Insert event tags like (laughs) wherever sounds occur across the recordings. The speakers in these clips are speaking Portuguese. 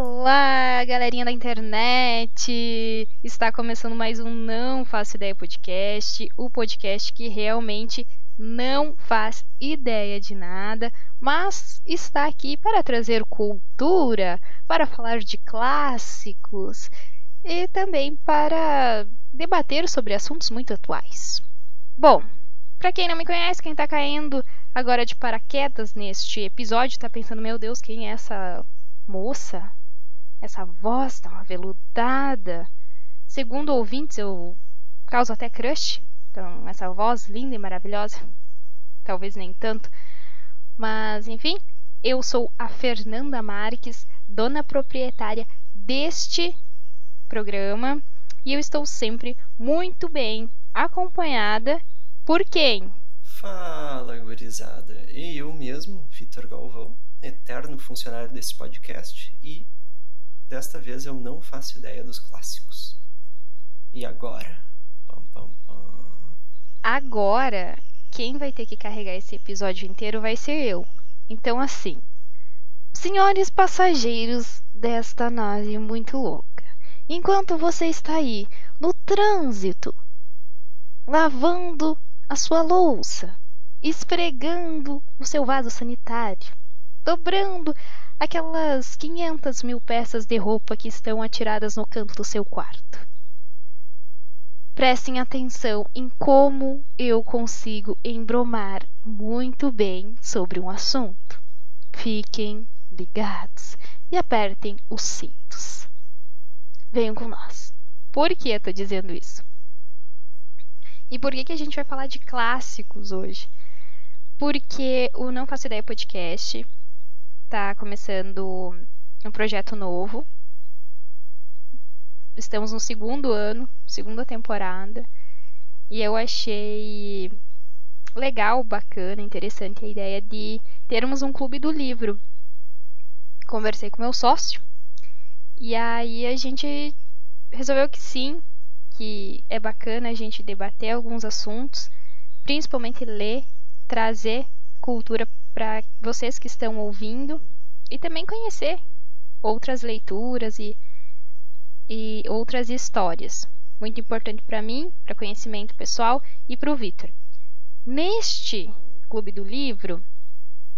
Olá, galerinha da internet! Está começando mais um Não Faço Ideia Podcast, o podcast que realmente não faz ideia de nada, mas está aqui para trazer cultura, para falar de clássicos e também para debater sobre assuntos muito atuais. Bom, para quem não me conhece, quem está caindo agora de paraquedas neste episódio, está pensando: meu Deus, quem é essa moça? Essa voz tão aveludada. Segundo ouvintes, eu causo até crush. Então, essa voz linda e maravilhosa. Talvez nem tanto. Mas, enfim, eu sou a Fernanda Marques, dona proprietária deste programa. E eu estou sempre muito bem acompanhada por quem? Fala, gurizada. E eu mesmo, Vitor Galvão, eterno funcionário desse podcast e Desta vez eu não faço ideia dos clássicos. E agora? Pam, pam, pam. Agora, quem vai ter que carregar esse episódio inteiro vai ser eu. Então, assim, senhores passageiros desta nave muito louca, enquanto você está aí no trânsito, lavando a sua louça, esfregando o seu vaso sanitário, dobrando aquelas 500 mil peças de roupa que estão atiradas no canto do seu quarto. Prestem atenção em como eu consigo embromar muito bem sobre um assunto. Fiquem ligados e apertem os cintos. Venham com nós. Por que eu estou dizendo isso? E por que, que a gente vai falar de clássicos hoje? Porque o Não Faço Ideia Podcast está começando um projeto novo. Estamos no segundo ano, segunda temporada. E eu achei legal, bacana, interessante a ideia de termos um clube do livro. Conversei com meu sócio. E aí a gente resolveu que sim, que é bacana a gente debater alguns assuntos, principalmente ler, trazer cultura para vocês que estão ouvindo e também conhecer outras leituras e, e outras histórias. Muito importante para mim, para conhecimento pessoal e para o Vitor. Neste Clube do Livro,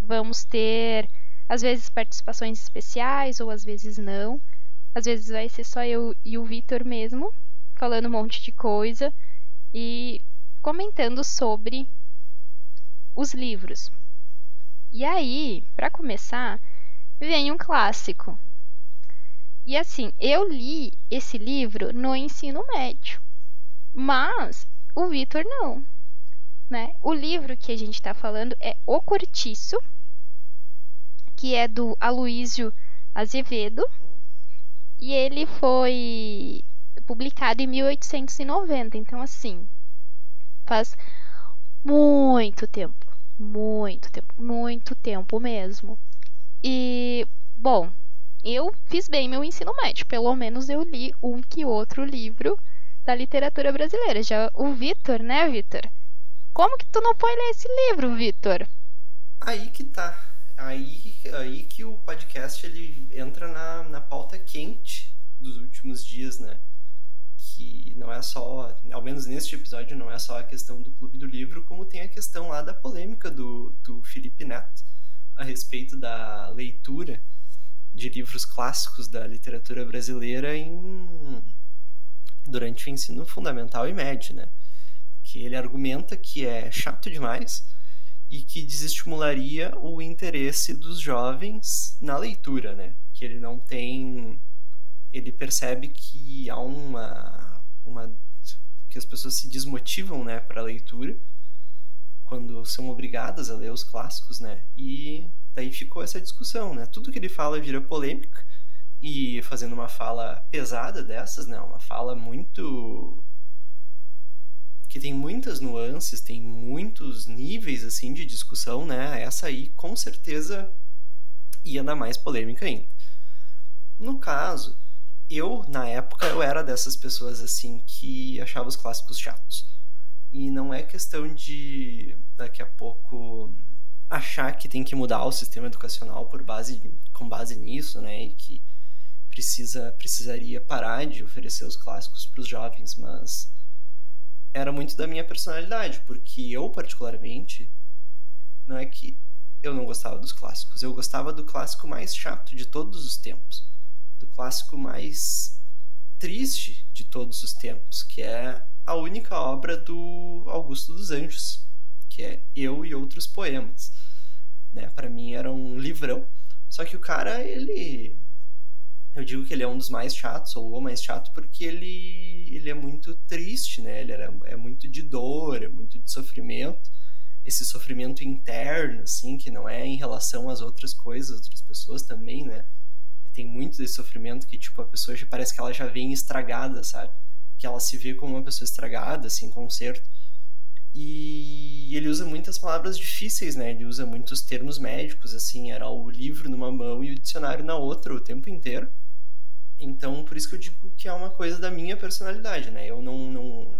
vamos ter às vezes participações especiais ou às vezes não. Às vezes vai ser só eu e o Vitor mesmo, falando um monte de coisa e comentando sobre os livros. E aí, para começar, vem um clássico. E assim, eu li esse livro no ensino médio, mas o Vitor não. Né? O livro que a gente está falando é O Cortiço, que é do Aloísio Azevedo, e ele foi publicado em 1890. Então, assim, faz muito tempo muito tempo, muito tempo mesmo. E, bom, eu fiz bem meu ensino médio, pelo menos eu li um que outro livro da literatura brasileira. Já o Vitor, né, Vitor? Como que tu não foi ler esse livro, Vitor? Aí que tá. Aí, aí que o podcast ele entra na, na pauta quente dos últimos dias, né? Que não é só, ao menos neste episódio, não é só a questão do Clube do Livro, como tem a questão lá da polêmica do, do Felipe Neto a respeito da leitura de livros clássicos da literatura brasileira em durante o ensino fundamental e médio, né? Que ele argumenta que é chato demais e que desestimularia o interesse dos jovens na leitura, né? Que ele não tem ele percebe que há uma uma que as pessoas se desmotivam, né, para leitura quando são obrigadas a ler os clássicos, né? E daí ficou essa discussão, né? Tudo que ele fala vira polêmica e fazendo uma fala pesada dessas, né? Uma fala muito que tem muitas nuances, tem muitos níveis assim de discussão, né? Essa aí com certeza ia dar mais polêmica ainda. No caso, eu, na época, eu era dessas pessoas assim que achava os clássicos chatos. E não é questão de daqui a pouco achar que tem que mudar o sistema educacional por base com base nisso, né? E que precisa precisaria parar de oferecer os clássicos para os jovens, mas era muito da minha personalidade, porque eu particularmente não é que eu não gostava dos clássicos, eu gostava do clássico mais chato de todos os tempos, do clássico mais triste de todos os tempos, que é a única obra do Augusto dos Anjos, que é Eu e Outros Poemas. Né? Para mim era um livrão, só que o cara, ele eu digo que ele é um dos mais chatos, ou o mais chato, porque ele, ele é muito triste, né? Ele era, é muito de dor, é muito de sofrimento. Esse sofrimento interno, assim, que não é em relação às outras coisas, outras pessoas também, né? Tem muito desse sofrimento que, tipo, a pessoa já parece que ela já vem estragada, sabe? Que ela se vê como uma pessoa estragada, sem conserto. E ele usa muitas palavras difíceis, né? Ele usa muitos termos médicos, assim, era o livro numa mão e o dicionário na outra o tempo inteiro. Então, por isso que eu digo que é uma coisa da minha personalidade, né? Eu não, não,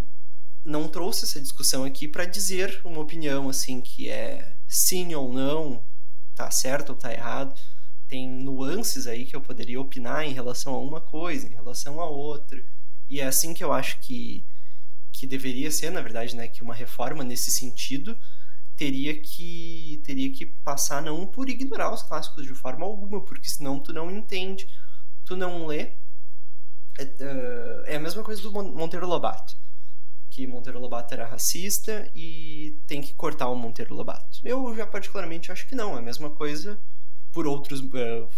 não trouxe essa discussão aqui para dizer uma opinião, assim, que é sim ou não, tá certo ou tá errado. Tem nuances aí que eu poderia opinar em relação a uma coisa, em relação a outra. E é assim que eu acho que, que deveria ser, na verdade, né? Que uma reforma nesse sentido teria que teria que passar não por ignorar os clássicos de forma alguma, porque senão tu não entende tu não lê, é, é, a mesma coisa do Monteiro Lobato. Que Monteiro Lobato era racista e tem que cortar o Monteiro Lobato. Eu já particularmente acho que não. É a mesma coisa por outros. Uh,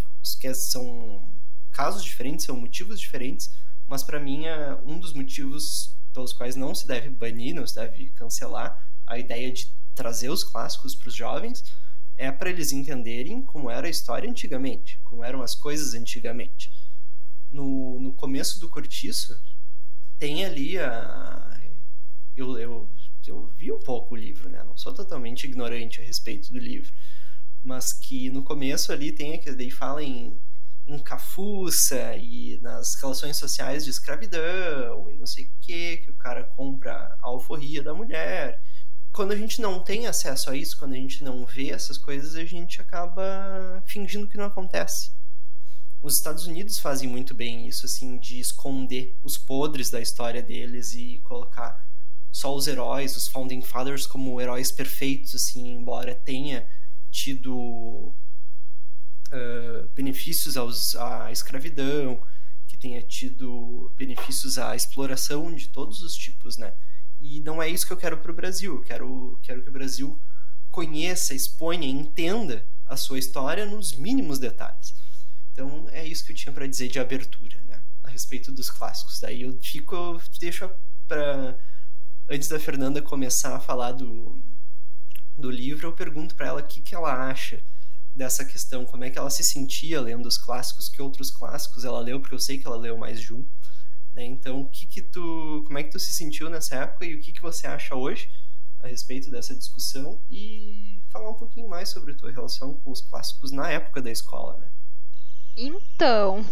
que são casos diferentes, são motivos diferentes, mas para mim é um dos motivos pelos quais não se deve banir, não se deve cancelar a ideia de trazer os clássicos para os jovens é para eles entenderem como era a história antigamente, como eram as coisas antigamente no, no começo do cortiço, tem ali a. Eu, eu, eu vi um pouco o livro, né? Não sou totalmente ignorante a respeito do livro. Mas que no começo ali tem que daí fala em, em cafuça e nas relações sociais de escravidão e não sei o que, que o cara compra a alforria da mulher. Quando a gente não tem acesso a isso, quando a gente não vê essas coisas, a gente acaba fingindo que não acontece. Os Estados Unidos fazem muito bem isso, assim, de esconder os podres da história deles e colocar só os heróis, os Founding Fathers, como heróis perfeitos, assim, embora tenha tido uh, benefícios aos, à escravidão, que tenha tido benefícios à exploração de todos os tipos, né? E não é isso que eu quero para o Brasil. Eu quero, quero que o Brasil conheça, exponha, entenda a sua história nos mínimos detalhes. Então é isso que eu tinha para dizer de abertura, né? A respeito dos clássicos. Daí eu fico, eu deixo para antes da Fernanda começar a falar do, do livro, eu pergunto para ela o que, que ela acha dessa questão, como é que ela se sentia lendo os clássicos, que outros clássicos ela leu, porque eu sei que ela leu mais de um. Né? Então, o que que tu, como é que tu se sentiu nessa época e o que que você acha hoje a respeito dessa discussão e falar um pouquinho mais sobre a tua relação com os clássicos na época da escola, né? Então,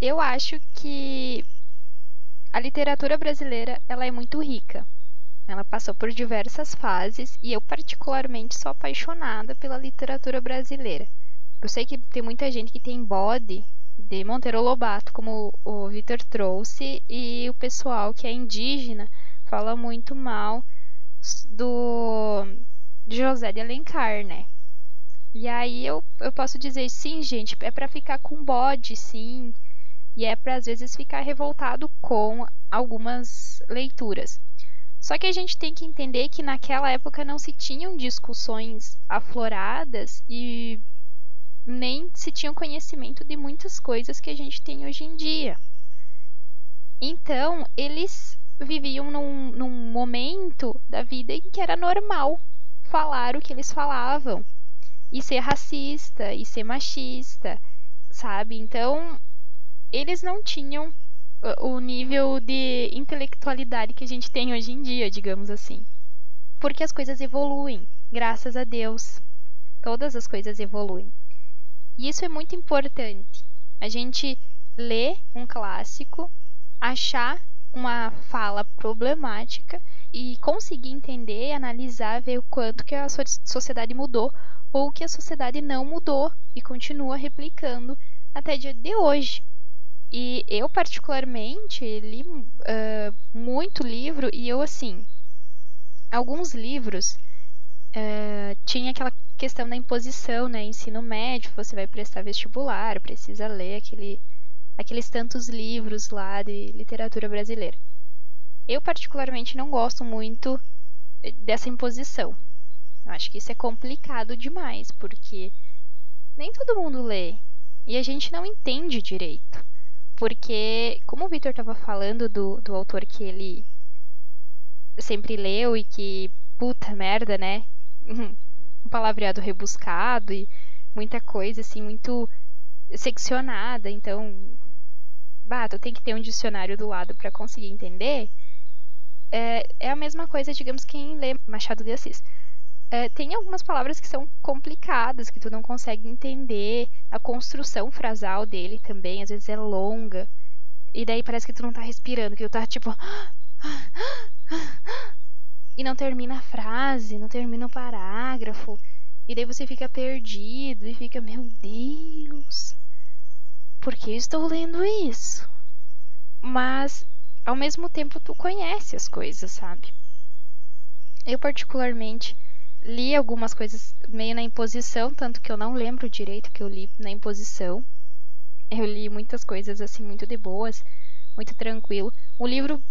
eu acho que a literatura brasileira ela é muito rica. Ela passou por diversas fases e eu particularmente sou apaixonada pela literatura brasileira. Eu sei que tem muita gente que tem bode de Monteiro Lobato, como o Vitor trouxe, e o pessoal que é indígena fala muito mal do José de Alencar, né? E aí eu, eu posso dizer, sim, gente, é para ficar com bode, sim. E é para às vezes ficar revoltado com algumas leituras. Só que a gente tem que entender que naquela época não se tinham discussões afloradas e nem se tinha conhecimento de muitas coisas que a gente tem hoje em dia. Então, eles viviam num, num momento da vida em que era normal falar o que eles falavam e ser racista e ser machista, sabe? Então, eles não tinham o nível de intelectualidade que a gente tem hoje em dia, digamos assim. Porque as coisas evoluem, graças a Deus. Todas as coisas evoluem. E isso é muito importante. A gente ler um clássico, achar uma fala problemática e conseguir entender, analisar, ver o quanto que a sociedade mudou ou que a sociedade não mudou e continua replicando até dia de hoje. E eu, particularmente, li uh, muito livro e eu, assim, alguns livros uh, tinha aquela questão da imposição, né? Ensino médio, você vai prestar vestibular, precisa ler aquele, aqueles tantos livros lá de literatura brasileira. Eu, particularmente, não gosto muito dessa imposição. Eu acho que isso é complicado demais, porque nem todo mundo lê e a gente não entende direito. Porque, como o Victor estava falando do, do autor que ele sempre leu e que, puta merda, né? (laughs) Um palavreado rebuscado e muita coisa, assim, muito seccionada. Então, bah, tu tem que ter um dicionário do lado para conseguir entender. É, é a mesma coisa, digamos, quem lê Machado de Assis. É, tem algumas palavras que são complicadas, que tu não consegue entender. A construção frasal dele também, às vezes, é longa. E daí parece que tu não tá respirando, que tu tá tipo. E não termina a frase, não termina o parágrafo. E daí você fica perdido e fica, meu Deus, por que estou lendo isso? Mas, ao mesmo tempo, tu conhece as coisas, sabe? Eu, particularmente, li algumas coisas meio na imposição, tanto que eu não lembro direito que eu li na imposição. Eu li muitas coisas assim muito de boas, muito tranquilo. Um livro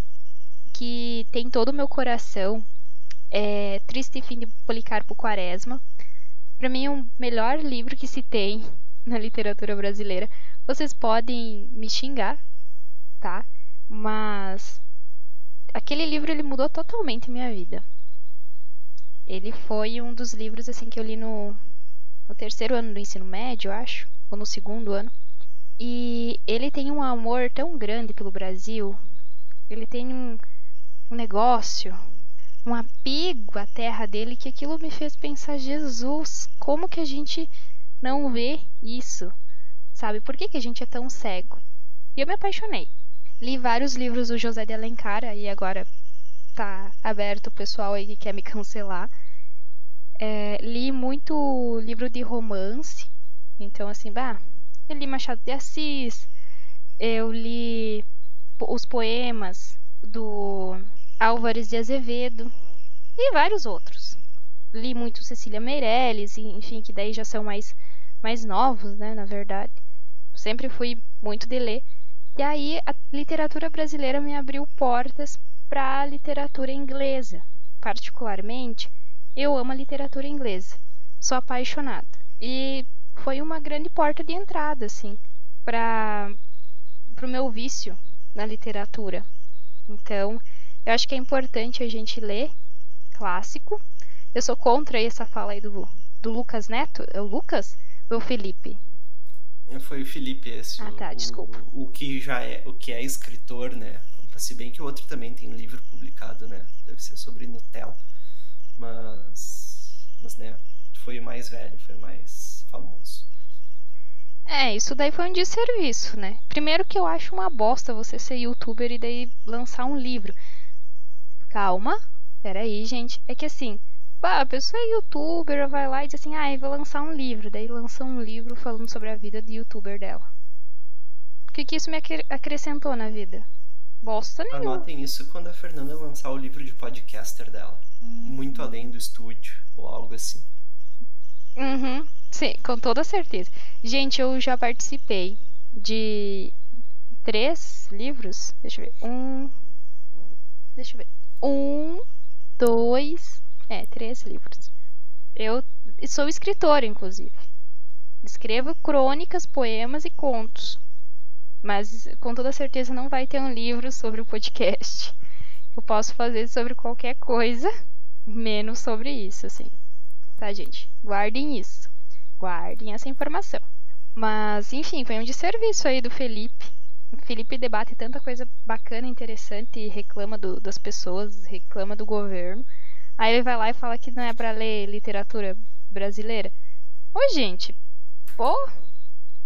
que tem todo o meu coração é Triste Fim de Policarpo Quaresma. Para mim é o melhor livro que se tem (laughs) na literatura brasileira. Vocês podem me xingar, tá? Mas aquele livro ele mudou totalmente minha vida. Ele foi um dos livros assim que eu li no, no terceiro ano do ensino médio, acho, ou no segundo ano. E ele tem um amor tão grande pelo Brasil. Ele tem um, um negócio, um apego à terra dele que aquilo me fez pensar, Jesus, como que a gente não vê isso? Sabe? Por que, que a gente é tão cego? E eu me apaixonei. Li vários livros do José de Alencar, e agora tá aberto o pessoal aí que quer me cancelar. É, li muito livro de romance. Então, assim, bah, eu li Machado de Assis, eu li os poemas do Álvares de Azevedo e vários outros. Li muito Cecília Meirelles, enfim, que daí já são mais, mais novos, né, na verdade. Sempre fui muito de ler. E aí a literatura brasileira me abriu portas para a literatura inglesa. Particularmente, eu amo a literatura inglesa. Sou apaixonada. E foi uma grande porta de entrada, assim, para o meu vício na literatura. Então, eu acho que é importante a gente ler clássico. Eu sou contra essa fala aí do, do Lucas Neto. É o Lucas ou o Felipe? Foi o Felipe esse. Ah, tá, o, desculpa. O, o, que já é, o que é escritor, né? Se bem que o outro também tem livro publicado, né? Deve ser sobre Nutella. Mas, mas né? Foi o mais velho, foi o mais famoso. É, isso daí foi um desserviço, né? Primeiro que eu acho uma bosta você ser youtuber e daí lançar um livro. Calma, peraí, gente. É que assim, pá, a pessoa é youtuber, vai lá e diz assim, ah, eu vou lançar um livro. Daí lança um livro falando sobre a vida de youtuber dela. O que, que isso me acrescentou na vida? Bosta nenhuma. Anotem isso quando a Fernanda lançar o livro de podcaster dela. Muito além do estúdio, ou algo assim. Uhum, sim, com toda certeza. Gente, eu já participei de três livros. Deixa eu ver. Um. Deixa eu ver. Um, dois. É, três livros. Eu sou escritora, inclusive. Escrevo crônicas, poemas e contos. Mas com toda certeza não vai ter um livro sobre o podcast. Eu posso fazer sobre qualquer coisa, menos sobre isso, assim. Tá, gente? Guardem isso. Guardem essa informação. Mas, enfim, foi um desserviço aí do Felipe. O Felipe debate tanta coisa bacana, interessante e reclama do, das pessoas, reclama do governo. Aí ele vai lá e fala que não é para ler literatura brasileira. Ô, gente, pô,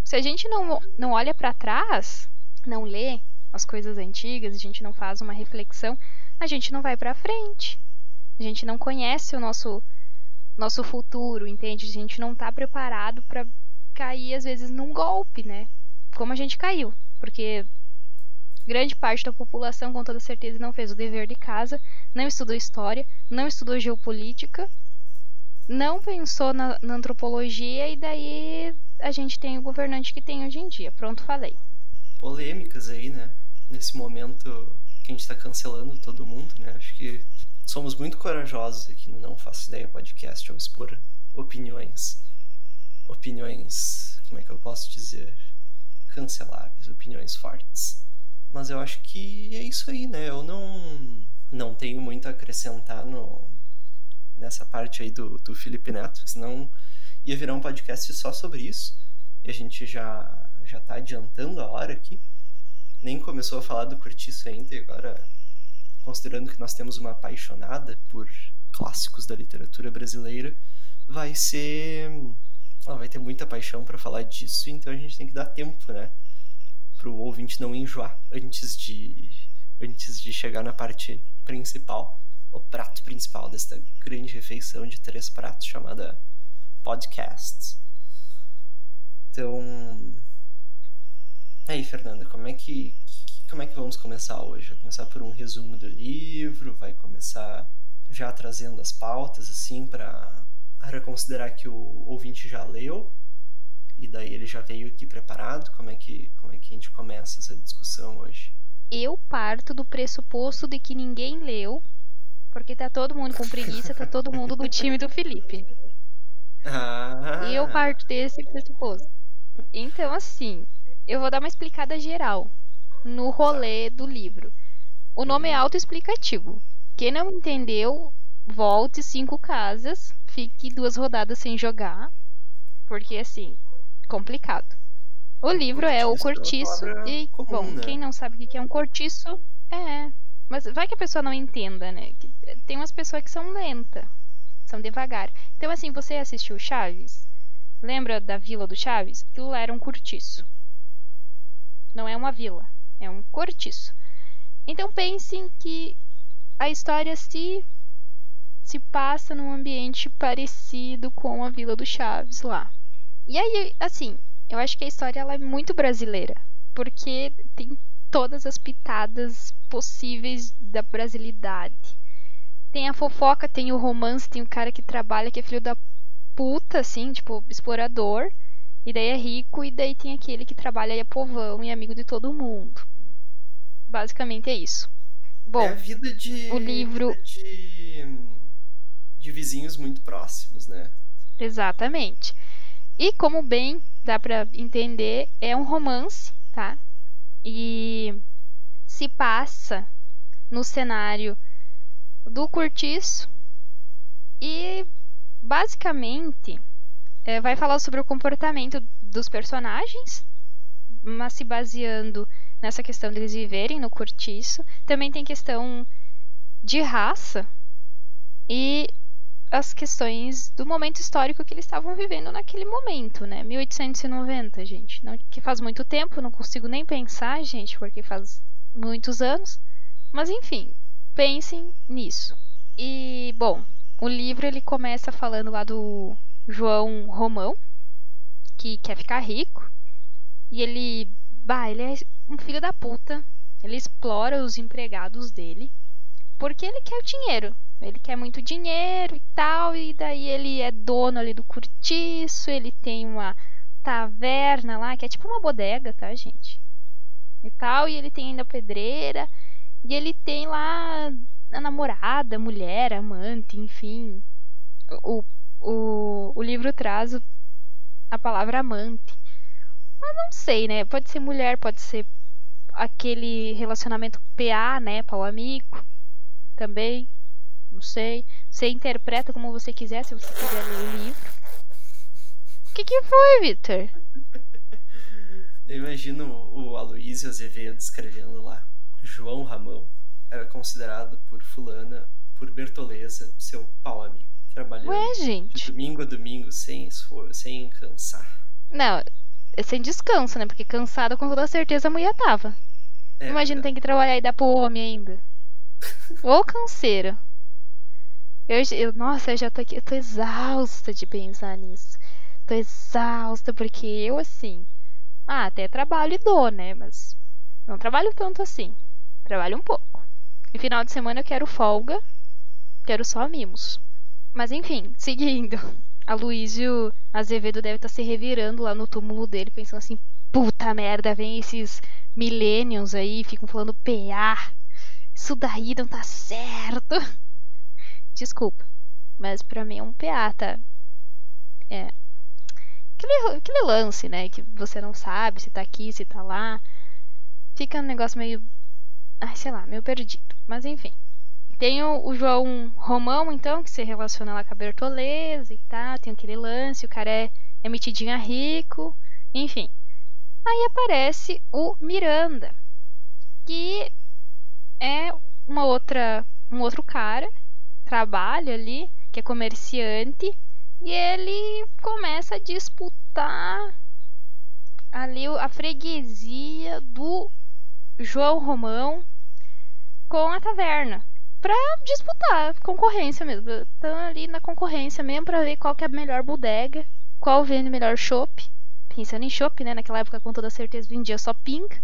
se a gente não, não olha para trás, não lê as coisas antigas, a gente não faz uma reflexão, a gente não vai para frente. A gente não conhece o nosso nosso futuro, entende? A gente não tá preparado para cair às vezes num golpe, né? Como a gente caiu. Porque grande parte da população, com toda certeza, não fez o dever de casa, não estudou história, não estudou geopolítica, não pensou na, na antropologia e daí a gente tem o governante que tem hoje em dia. Pronto, falei. Polêmicas aí, né? Nesse momento que a gente está cancelando todo mundo, né? Acho que somos muito corajosos aqui no Não Faço Ideia Podcast ao expor opiniões. Opiniões, como é que eu posso dizer? Canceláveis, opiniões fortes. Mas eu acho que é isso aí, né? Eu não, não tenho muito a acrescentar no, nessa parte aí do, do Felipe Neto, senão ia virar um podcast só sobre isso. E a gente já, já tá adiantando a hora aqui. Nem começou a falar do Curtiço ainda, e agora, considerando que nós temos uma apaixonada por clássicos da literatura brasileira, vai ser. Ela vai ter muita paixão para falar disso, então a gente tem que dar tempo, né? Pro ouvinte não enjoar antes de, antes de chegar na parte principal, o prato principal desta grande refeição de três pratos chamada podcasts. Então, aí, Fernanda, como é que como é que vamos começar hoje? Vai começar por um resumo do livro, vai começar já trazendo as pautas assim para para considerar que o ouvinte já leu e daí ele já veio aqui preparado. Como é que como é que a gente começa essa discussão hoje? Eu parto do pressuposto de que ninguém leu, porque tá todo mundo com preguiça, tá todo mundo do time do Felipe. Ah. E eu parto desse pressuposto. Então, assim, eu vou dar uma explicada geral no rolê do livro. O nome é autoexplicativo. Quem não entendeu, volte cinco casas, fique duas rodadas sem jogar, porque assim, complicado. O livro é o cortiço e, comum, bom, né? quem não sabe o que é um cortiço, é. Mas vai que a pessoa não entenda, né? Tem umas pessoas que são lentas, são devagar. Então, assim, você assistiu Chaves? Lembra da vila do Chaves? Aquilo lá era um cortiço. Não é uma vila, é um cortiço. Então pensem que a história se se passa num ambiente parecido com a Vila do Chaves lá. E aí, assim, eu acho que a história ela é muito brasileira, porque tem todas as pitadas possíveis da brasilidade. Tem a fofoca, tem o romance, tem o cara que trabalha que é filho da puta, assim, tipo, explorador, e daí é rico, e daí tem aquele que trabalha e é povão e é amigo de todo mundo. Basicamente é isso. Bom, é a vida de o livro- de, de vizinhos muito próximos, né? Exatamente. E como bem dá pra entender, é um romance, tá? E se passa no cenário do cortiço e basicamente é, vai falar sobre o comportamento dos personagens, mas se baseando nessa questão deles viverem no cortiço. Também tem questão de raça e as questões do momento histórico que eles estavam vivendo naquele momento, né? 1890, gente. Não, que faz muito tempo, não consigo nem pensar, gente, porque faz muitos anos. Mas enfim, pensem nisso. E, bom, o livro ele começa falando lá do João Romão, que quer ficar rico. E ele, bah, ele é um filho da puta. Ele explora os empregados dele porque ele quer o dinheiro. Ele quer muito dinheiro e tal, e daí ele é dono ali do cortiço, ele tem uma taverna lá, que é tipo uma bodega, tá, gente? E tal, e ele tem ainda pedreira, e ele tem lá a namorada, mulher, amante, enfim. O, o, o livro traz a palavra amante. Mas não sei, né? Pode ser mulher, pode ser aquele relacionamento PA, né? Pau amigo também. Não sei. Você interpreta como você quiser, se você quiser ler o livro. O que, que foi, Victor? (laughs) Eu imagino o Aloysio Azevedo escrevendo lá. João Ramão era considerado por fulana, por Bertoleza, seu pau amigo. Trabalhando Ué, de gente. domingo a domingo, sem esforço, sem cansar. Não, é sem descanso, né? Porque cansada com toda certeza a mulher tava. É, Imagina, tem que trabalhar e dar pro homem ainda. (laughs) Ô canseira. Eu, eu- nossa, eu já tô aqui, eu tô exausta de pensar nisso. Tô exausta porque eu, assim, Ah, até trabalho e dou, né? Mas não trabalho tanto assim. Trabalho um pouco. E final de semana eu quero folga, quero só mimos. Mas enfim, seguindo. (laughs) A Luísio Azevedo deve estar tá se revirando lá no túmulo dele, pensando assim: puta merda, vem esses millennials aí, ficam falando PA. Isso daí não tá certo. (laughs) Desculpa. Mas pra mim é um PA, tá? É. Aquele, aquele lance, né? Que você não sabe se tá aqui, se tá lá. Fica um negócio meio. Sei lá, meio perdido. Mas enfim. Tem o, o João Romão, então, que se relaciona lá com a Bertoleza e tal. Tem aquele lance, o cara é, é rico. Enfim. Aí aparece o Miranda, que é uma outra, um outro cara, trabalha ali, que é comerciante, e ele começa a disputar ali a freguesia do João Romão com a taverna. Pra disputar, concorrência mesmo. Estão ali na concorrência mesmo pra ver qual que é a melhor bodega, qual vende melhor chopp pensando em chopp, né? Naquela época, com toda certeza, vendia só pink.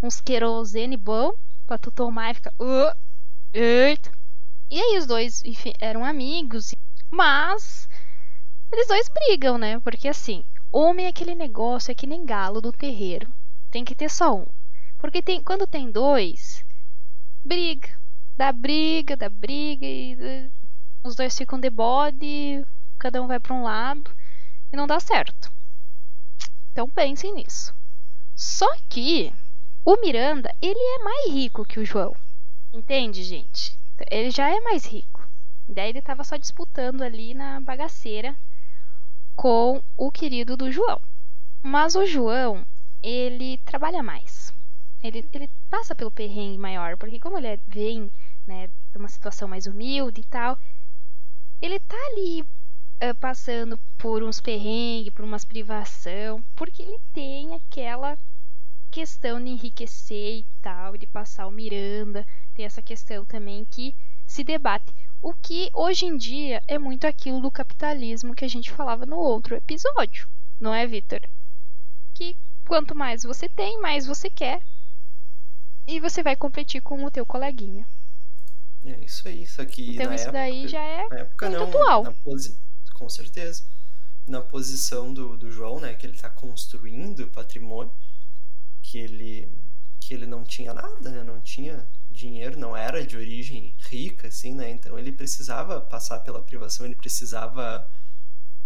Uns querosene bom pra tu tomar e ficar. Uh, eita. E aí os dois, enfim, eram amigos. Mas eles dois brigam, né? Porque assim, homem é aquele negócio, é que nem galo do terreiro. Tem que ter só um. Porque tem, quando tem dois, briga. Dá briga, dá briga e os dois ficam de bode, cada um vai para um lado e não dá certo. Então pensem nisso. Só que o Miranda, ele é mais rico que o João. Entende, gente? Ele já é mais rico. Daí ele estava só disputando ali na bagaceira com o querido do João. Mas o João, ele trabalha mais. Ele, ele passa pelo perrengue maior, porque como ele é, vem né, de uma situação mais humilde e tal, ele tá ali uh, passando por uns perrengues, por umas privação, porque ele tem aquela questão de enriquecer e tal, de passar o Miranda, tem essa questão também que se debate. O que hoje em dia é muito aquilo do capitalismo que a gente falava no outro episódio, não é, Vitor? Que quanto mais você tem, mais você quer. E você vai competir com o teu coleguinha. É isso aí, isso aqui. Então isso época, daí já é época, muito não, atual. Na posi com certeza. Na posição do, do João, né, que ele está construindo patrimônio, que ele, que ele não tinha nada, né, não tinha dinheiro, não era de origem rica, assim, né, então ele precisava passar pela privação, ele precisava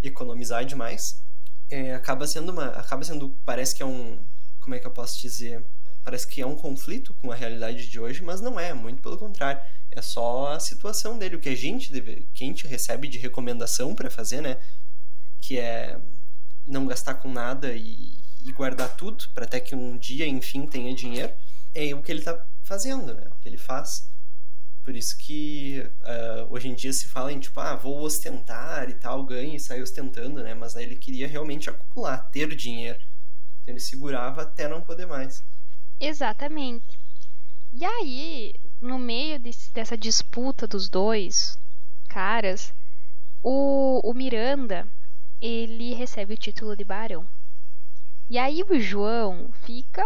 economizar demais. É, acaba sendo uma, acaba sendo, parece que é um, como é que eu posso dizer, parece que é um conflito com a realidade de hoje, mas não é, muito pelo contrário. É só a situação dele, o que a gente deve, que a gente recebe de recomendação para fazer, né? Que é não gastar com nada e, e guardar tudo para até que um dia, enfim, tenha dinheiro. É o que ele está fazendo, né? O que ele faz. Por isso que uh, hoje em dia se fala em tipo, ah, vou ostentar e tal, ganha e sai ostentando, né? Mas aí ele queria realmente acumular, ter dinheiro. Então ele segurava até não poder mais. Exatamente. E aí, no meio desse, dessa disputa dos dois caras, o, o Miranda ele recebe o título de barão. E aí o João fica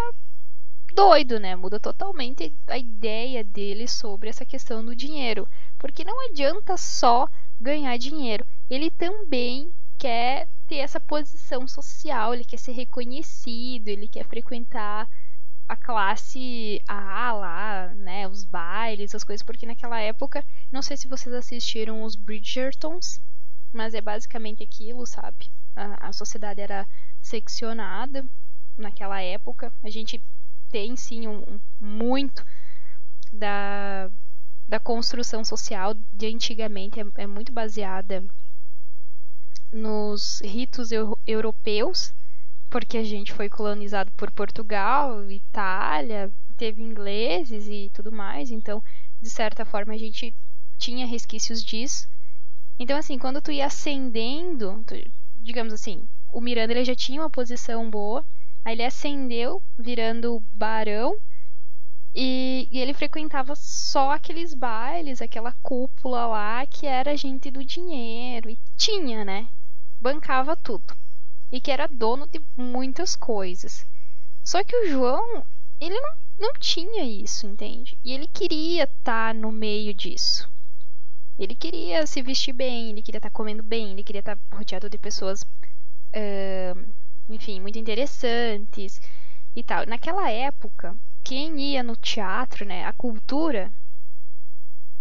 doido, né? Muda totalmente a ideia dele sobre essa questão do dinheiro. Porque não adianta só ganhar dinheiro. Ele também quer ter essa posição social, ele quer ser reconhecido, ele quer frequentar a classe A lá, né, os bailes, as coisas, porque naquela época, não sei se vocês assistiram os Bridgertons, mas é basicamente aquilo, sabe? A, a sociedade era seccionada naquela época. A gente tem sim um, um, muito da, da construção social de antigamente, é, é muito baseada nos ritos eu, europeus porque a gente foi colonizado por Portugal, Itália, teve ingleses e tudo mais, então de certa forma a gente tinha resquícios disso. Então assim, quando tu ia ascendendo, tu, digamos assim, o Miranda ele já tinha uma posição boa, aí ele ascendeu virando barão e, e, ele frequentava só aqueles bailes, aquela cúpula lá que era gente do dinheiro e tinha, né? Bancava tudo. E que era dono de muitas coisas. Só que o João, ele não, não tinha isso, entende? E ele queria estar tá no meio disso. Ele queria se vestir bem, ele queria estar tá comendo bem, ele queria estar tá rodeado de pessoas, uh, enfim, muito interessantes e tal. Naquela época, quem ia no teatro, né, a cultura,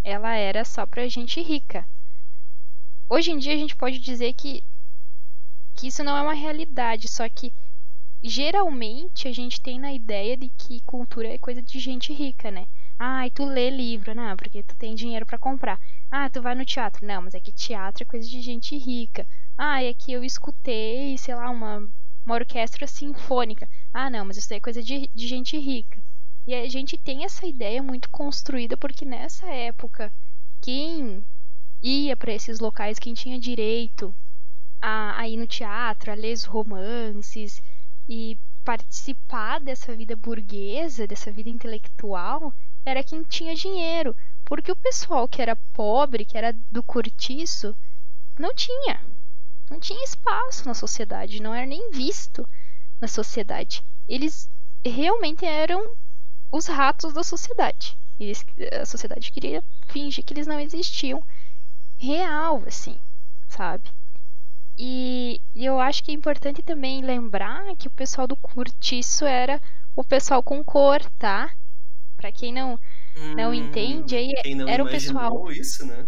ela era só pra gente rica. Hoje em dia a gente pode dizer que, que isso não é uma realidade, só que geralmente a gente tem na ideia de que cultura é coisa de gente rica, né? Ah, e tu lê livro, não, porque tu tem dinheiro para comprar. Ah, tu vai no teatro. Não, mas é que teatro é coisa de gente rica. Ah, é que eu escutei, sei lá, uma, uma orquestra sinfônica. Ah, não, mas isso é coisa de, de gente rica. E a gente tem essa ideia muito construída porque nessa época, quem ia para esses locais, quem tinha direito a, a ir no teatro, a ler os romances e participar dessa vida burguesa, dessa vida intelectual, era quem tinha dinheiro. Porque o pessoal que era pobre, que era do cortiço, não tinha. Não tinha espaço na sociedade, não era nem visto na sociedade. Eles realmente eram os ratos da sociedade. Eles, a sociedade queria fingir que eles não existiam real, assim, sabe? E, e, eu acho que é importante também lembrar que o pessoal do curtiço era o pessoal com cor, tá? Pra quem não, hum, não entende, aí não era o pessoal. Isso, né?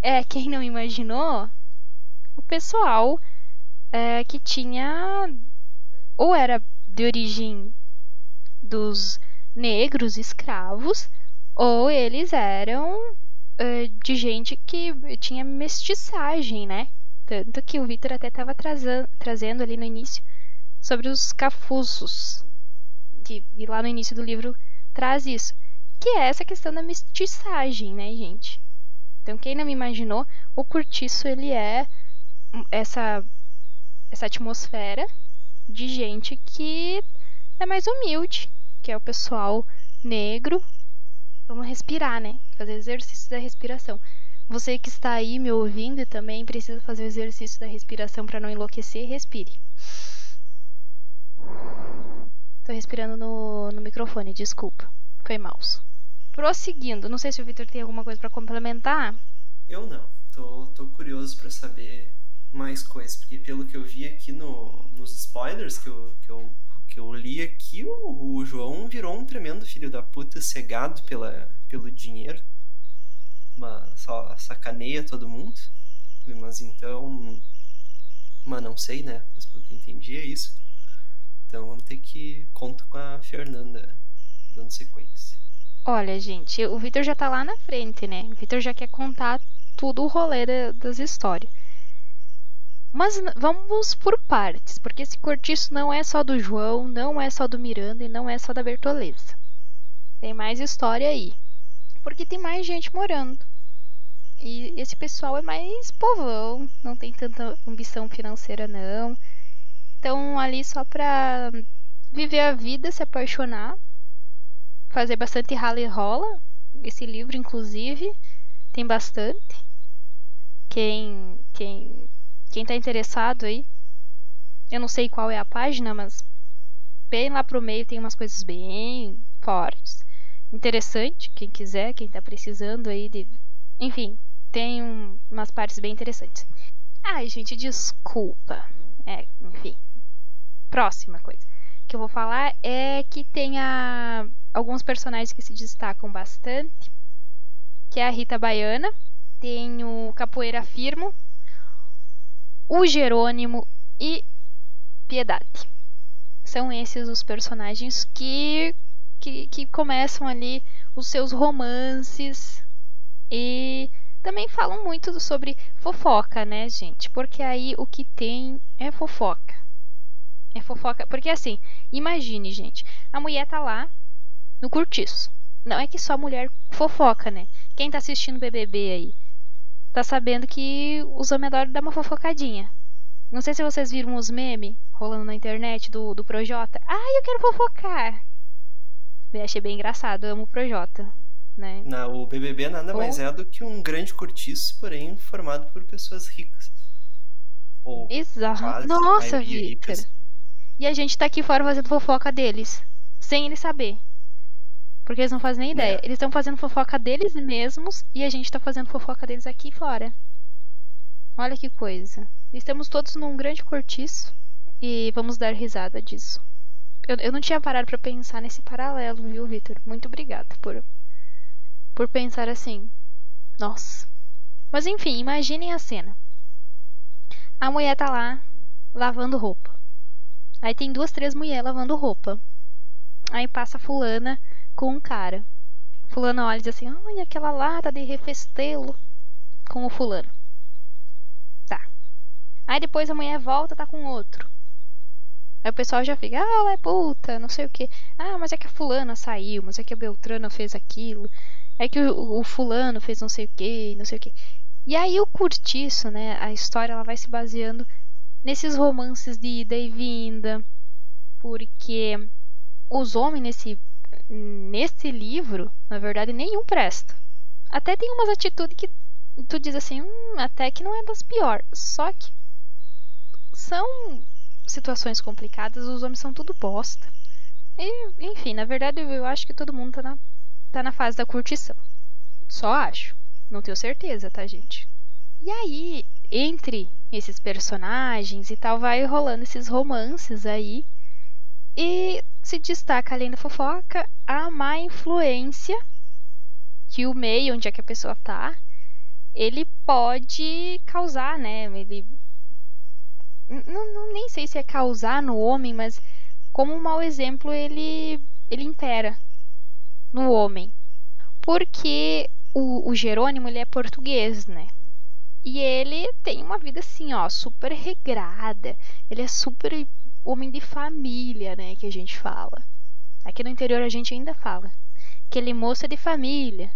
É, quem não imaginou, o pessoal é, que tinha. Ou era de origem dos negros escravos, ou eles eram uh, de gente que tinha mestiçagem, né? Tanto que o Victor até estava trazendo ali no início sobre os cafusos, que e lá no início do livro traz isso, que é essa questão da mestiçagem, né, gente? Então, quem não me imaginou, o cortiço ele é essa essa atmosfera de gente que é mais humilde, que é o pessoal negro. Vamos respirar, né? Fazer exercício da respiração. Você que está aí me ouvindo também precisa fazer o exercício da respiração para não enlouquecer, respire. Tô respirando no, no microfone, desculpa. Foi mouse. Prosseguindo, não sei se o Victor tem alguma coisa para complementar. Eu não. Tô, tô curioso para saber mais coisas, porque pelo que eu vi aqui no, nos spoilers que eu, que eu que eu li aqui, o, o João virou um tremendo filho da puta cegado pela, pelo dinheiro. Mas só sacaneia todo mundo. Mas então. Mas não sei, né? Mas pelo que eu entendi é isso. Então vamos ter que. Conto com a Fernanda dando sequência. Olha, gente, o Vitor já tá lá na frente, né? O Vitor já quer contar tudo o rolê das histórias. Mas vamos por partes, porque esse cortiço não é só do João, não é só do Miranda e não é só da Bertoleza. Tem mais história aí. Porque tem mais gente morando. E esse pessoal é mais povão, não tem tanta ambição financeira não. Então ali só pra viver a vida, se apaixonar, fazer bastante rala e rola. Esse livro inclusive tem bastante. Quem quem quem tá interessado aí, eu não sei qual é a página, mas bem lá pro meio tem umas coisas bem fortes. Interessante, quem quiser, quem tá precisando aí de. Enfim, tem um, umas partes bem interessantes. Ai, gente, desculpa. É, enfim. Próxima coisa que eu vou falar é que tem a, alguns personagens que se destacam bastante, que é a Rita Baiana, tem o Capoeira Firmo, o Jerônimo e Piedade. São esses os personagens que, que, que começam ali os seus romances e também falam muito sobre fofoca, né, gente? Porque aí o que tem é fofoca. É fofoca. Porque assim, imagine, gente, a mulher tá lá no curtiço. Não é que só mulher fofoca, né? Quem tá assistindo BBB aí? tá sabendo que os homens adoram dar uma fofocadinha. Não sei se vocês viram os memes rolando na internet do, do Projota. Ai, eu quero fofocar. Eu achei bem engraçado, eu amo o Projota. Né? Não, o BBB nada Ou... mais é do que um grande cortiço, porém formado por pessoas ricas. Ou Exato. a Nossa, Victor. E a gente tá aqui fora fazendo fofoca deles. Sem eles saber. Porque eles não fazem nem ideia. É. Eles estão fazendo fofoca deles mesmos e a gente tá fazendo fofoca deles aqui fora. Olha que coisa. Estamos todos num grande cortiço e vamos dar risada disso. Eu, eu não tinha parado pra pensar nesse paralelo, viu, Victor? Muito obrigada por, por pensar assim. Nossa. Mas enfim, imaginem a cena. A mulher tá lá lavando roupa. Aí tem duas, três mulheres lavando roupa. Aí passa fulana com um cara. Fulano olha e diz assim: Olha aquela lata de refestelo com o fulano. Tá. Aí depois a mulher volta, tá com outro. Aí o pessoal já fica, ah, ela é puta, não sei o que. Ah, mas é que a fulana saiu, mas é que a Beltrana fez aquilo. É que o, o fulano fez não sei o que, não sei o que. E aí o curtiço, né, a história ela vai se baseando nesses romances de ida e vinda. Porque os homens nesse, nesse livro, na verdade, nenhum presta. Até tem umas atitudes que tu diz assim, hum, até que não é das piores. Só que são situações complicadas, os homens são tudo bosta. E, enfim, na verdade eu acho que todo mundo tá na, tá na fase da curtição. Só acho. Não tenho certeza, tá, gente? E aí, entre esses personagens e tal, vai rolando esses romances aí. E se destaca, além da fofoca, a má influência que o meio onde é que a pessoa tá, ele pode causar, né? Ele não, não, nem sei se é causar no homem, mas como um mau exemplo ele ele impera no homem. Porque o, o Jerônimo ele é português, né? E ele tem uma vida assim, ó, super regrada. Ele é super homem de família, né, que a gente fala. Aqui no interior a gente ainda fala. Aquele moça de família.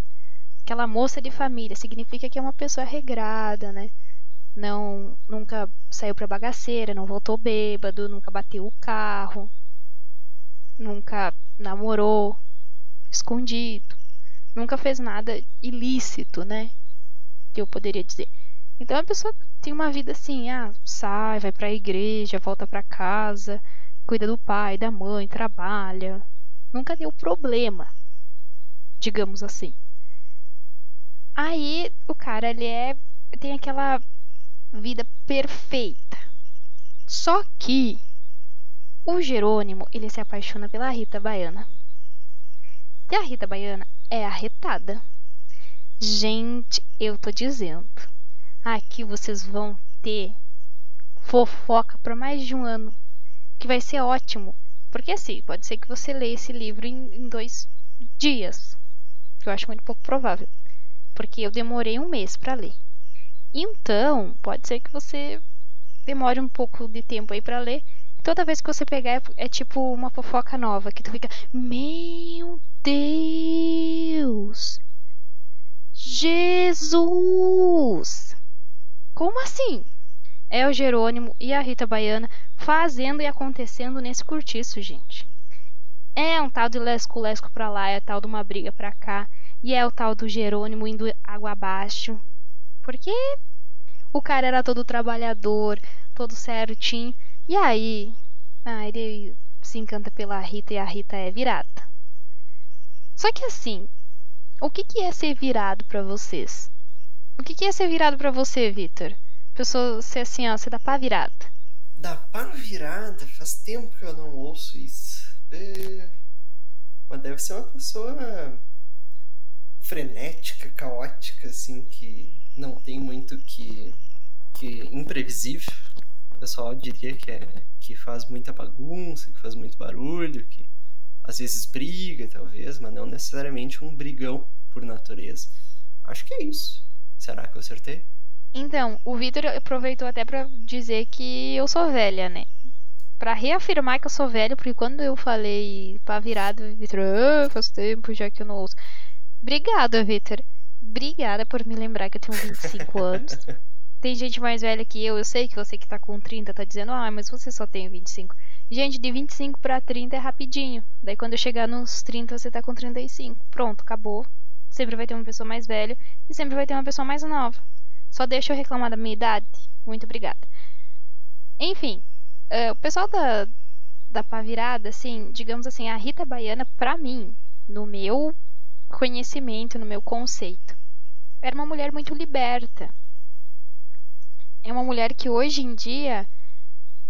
Aquela moça de família significa que é uma pessoa regrada, né? Não, nunca saiu pra bagaceira, não voltou bêbado, nunca bateu o carro, nunca namorou escondido, nunca fez nada ilícito, né? Que eu poderia dizer. Então a pessoa tem uma vida assim, ah, sai, vai pra igreja, volta pra casa, cuida do pai, da mãe, trabalha. Nunca deu problema, digamos assim. Aí o cara, ele é. tem aquela vida perfeita. Só que o Jerônimo, ele se apaixona pela Rita Baiana. E a Rita Baiana é arretada. Gente, eu tô dizendo. Aqui vocês vão ter fofoca por mais de um ano. Que vai ser ótimo. Porque assim, pode ser que você leia esse livro em, em dois dias. Que eu acho muito pouco provável. Porque eu demorei um mês para ler. Então, pode ser que você demore um pouco de tempo aí para ler. Toda vez que você pegar é, é, tipo uma fofoca nova que tu fica, meu Deus! Jesus! Como assim? É o Jerônimo e a Rita Baiana fazendo e acontecendo nesse curtiço, gente. É um tal de lesco-lesco pra lá, é tal de uma briga pra cá, e é o tal do Jerônimo indo água abaixo. Porque o cara era todo trabalhador, todo certinho. E aí, ah, ele se encanta pela Rita e a Rita é virada. Só que assim, o que, que é ser virado para vocês? O que, que é ser virado para você, Vitor? Pessoa ser assim, ó, você dá pá virada. Dá pá virada? Faz tempo que eu não ouço isso. É... Mas deve ser uma pessoa frenética, caótica, assim, que não tem muito que. que imprevisível. O pessoal diria que, é, que faz muita bagunça, que faz muito barulho, que às vezes briga, talvez, mas não necessariamente um brigão por natureza. Acho que é isso. Será que eu acertei? Então, o Vitor aproveitou até para dizer que eu sou velha, né? Para reafirmar que eu sou velha, porque quando eu falei pá virada, o Vitor, ah, faz tempo já que eu não ouço. Obrigada, Vitor. Obrigada por me lembrar que eu tenho 25 (laughs) anos. Tem gente mais velha que eu, eu sei que você que tá com 30 tá dizendo, ah, mas você só tem 25. Gente, de 25 para 30 é rapidinho. Daí quando eu chegar nos 30, você tá com 35. Pronto, acabou. Sempre vai ter uma pessoa mais velha e sempre vai ter uma pessoa mais nova. Só deixa eu reclamar da minha idade. Muito obrigada. Enfim, uh, o pessoal da, da pá virada, assim, digamos assim, a Rita Baiana, pra mim, no meu conhecimento, no meu conceito, era uma mulher muito liberta. É uma mulher que hoje em dia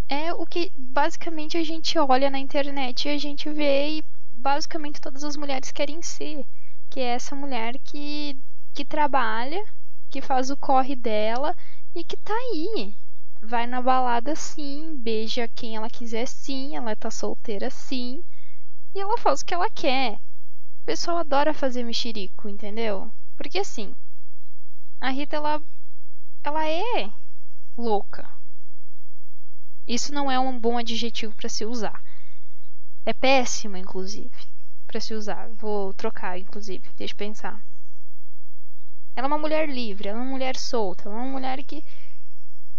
é o que basicamente a gente olha na internet e a gente vê e basicamente todas as mulheres querem ser, que é essa mulher que que trabalha, que faz o corre dela e que tá aí. Vai na balada sim, beija quem ela quiser sim, ela tá solteira sim, e ela faz o que ela quer. O pessoal adora fazer mexerico, entendeu? Porque assim, a Rita ela ela é louca. Isso não é um bom adjetivo para se usar. É péssimo, inclusive, para se usar. Vou trocar, inclusive. Deixa eu pensar. Ela é uma mulher livre, ela é uma mulher solta, ela é uma mulher que,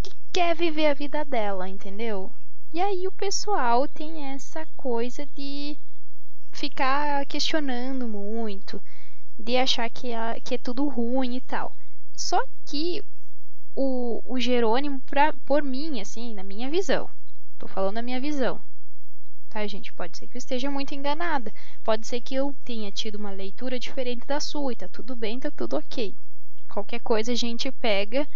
que quer viver a vida dela, entendeu? E aí o pessoal tem essa coisa de ficar questionando muito, de achar que é, que é tudo ruim e tal. Só que o, o Jerônimo, pra, por mim, assim, na minha visão, tô falando da minha visão, tá, gente? Pode ser que eu esteja muito enganada, pode ser que eu tenha tido uma leitura diferente da sua e tá tudo bem, tá tudo ok. Qualquer coisa a gente pega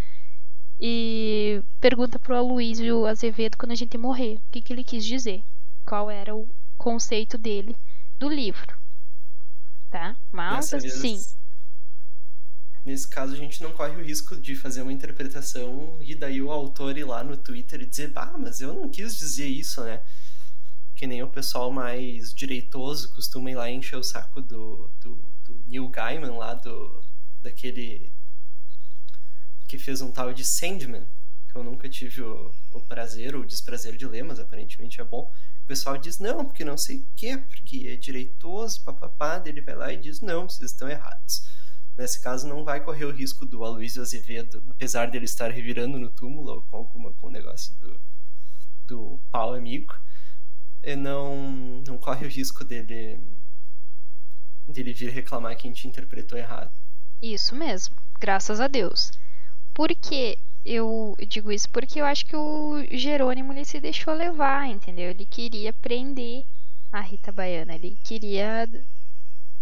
e pergunta pro Aloysio Azevedo quando a gente morrer o que, que ele quis dizer, qual era o conceito dele do livro, tá? Mas, assim. Nesse caso, a gente não corre o risco de fazer uma interpretação e daí o autor ir lá no Twitter e dizer, bah, mas eu não quis dizer isso, né? Que nem o pessoal mais direitoso costuma ir lá encher o saco do, do, do Neil Gaiman lá, do, daquele que fez um tal de Sandman, que eu nunca tive o, o prazer ou o desprazer de ler, mas aparentemente é bom. O pessoal diz, não, porque não sei o quê, porque é direitoso, papapá, ele vai lá e diz, não, vocês estão errados. Nesse caso, não vai correr o risco do Aloysio Azevedo, apesar dele estar revirando no túmulo ou com alguma com o negócio do, do pau amigo, não, não corre o risco dele, dele vir reclamar que a gente interpretou errado. Isso mesmo, graças a Deus. Por que eu digo isso? Porque eu acho que o Jerônimo ele se deixou levar, entendeu? Ele queria prender a Rita Baiana, ele queria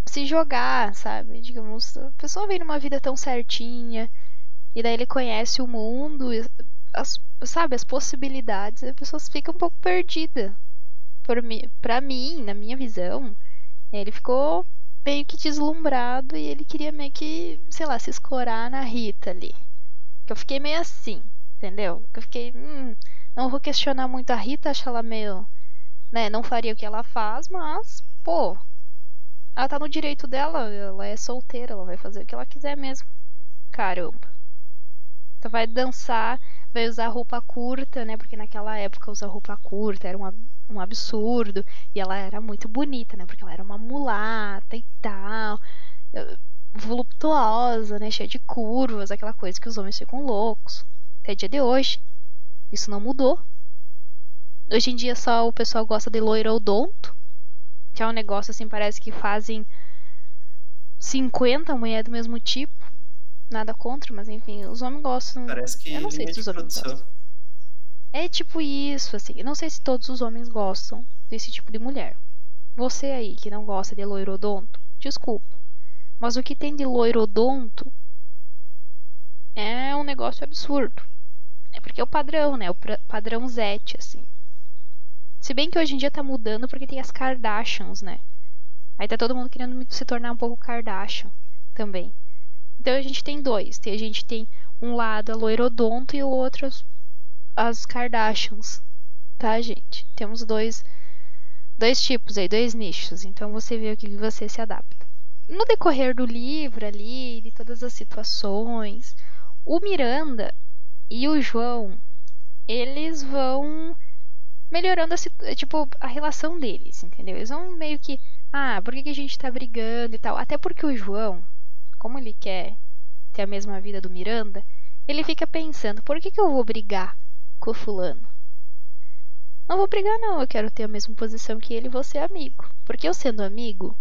se jogar, sabe? Digamos, a pessoa vem numa vida tão certinha, e daí ele conhece o mundo, as, sabe, as possibilidades, a pessoa fica um pouco perdida. Por mi, pra mim, na minha visão, ele ficou meio que deslumbrado e ele queria meio que, sei lá, se escorar na Rita ali. Que eu fiquei meio assim, entendeu? Que eu fiquei, hum, não vou questionar muito a Rita, acho ela meio, né, não faria o que ela faz, mas, pô, ela tá no direito dela, ela é solteira, ela vai fazer o que ela quiser mesmo. Caramba. Então vai dançar, vai usar roupa curta, né? Porque naquela época usar roupa curta era um, um absurdo. E ela era muito bonita, né? Porque ela era uma mulata e tal. Voluptuosa, né? Cheia de curvas, aquela coisa que os homens ficam loucos. Até dia de hoje. Isso não mudou. Hoje em dia só o pessoal gosta de loiro odonto que é um negócio assim, parece que fazem 50 mulheres do mesmo tipo. Nada contra, mas enfim, os homens gostam. Parece que eu não sei se os homens gostam. É tipo isso, assim. Eu não sei se todos os homens gostam desse tipo de mulher. Você aí que não gosta de loirodonto, desculpa. Mas o que tem de loirodonto é um negócio absurdo. É porque é o padrão, né? O padrão Zete, assim. Se bem que hoje em dia tá mudando porque tem as Kardashians, né? Aí tá todo mundo querendo se tornar um pouco Kardashian também. Então a gente tem dois. A gente tem um lado a loirodonto e o outro as, as Kardashians. Tá, gente? Temos dois, dois tipos aí, dois nichos. Então você vê o que você se adapta. No decorrer do livro ali, de todas as situações, o Miranda e o João, eles vão melhorando a, tipo, a relação deles, entendeu? Eles vão meio que, ah, por que, a gente tá brigando e tal? Até porque o João, como ele quer ter a mesma vida do Miranda, ele fica pensando, por que, que eu vou brigar com o fulano? Não vou brigar não, eu quero ter a mesma posição que ele e vou ser amigo. Porque eu sendo amigo,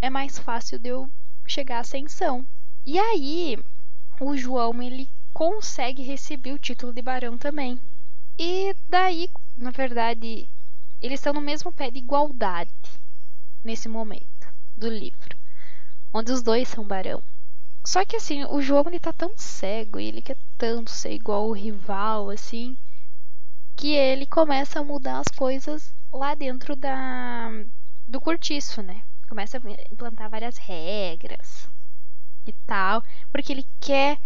é mais fácil de eu chegar à ascensão. E aí, o João, ele consegue receber o título de barão também. E daí, na verdade, eles estão no mesmo pé de igualdade nesse momento do livro, onde os dois são barão. Só que assim, o João ele tá tão cego e ele quer tanto ser igual o rival, assim, que ele começa a mudar as coisas lá dentro da do cortiço, né? Começa a implantar várias regras e tal, porque ele quer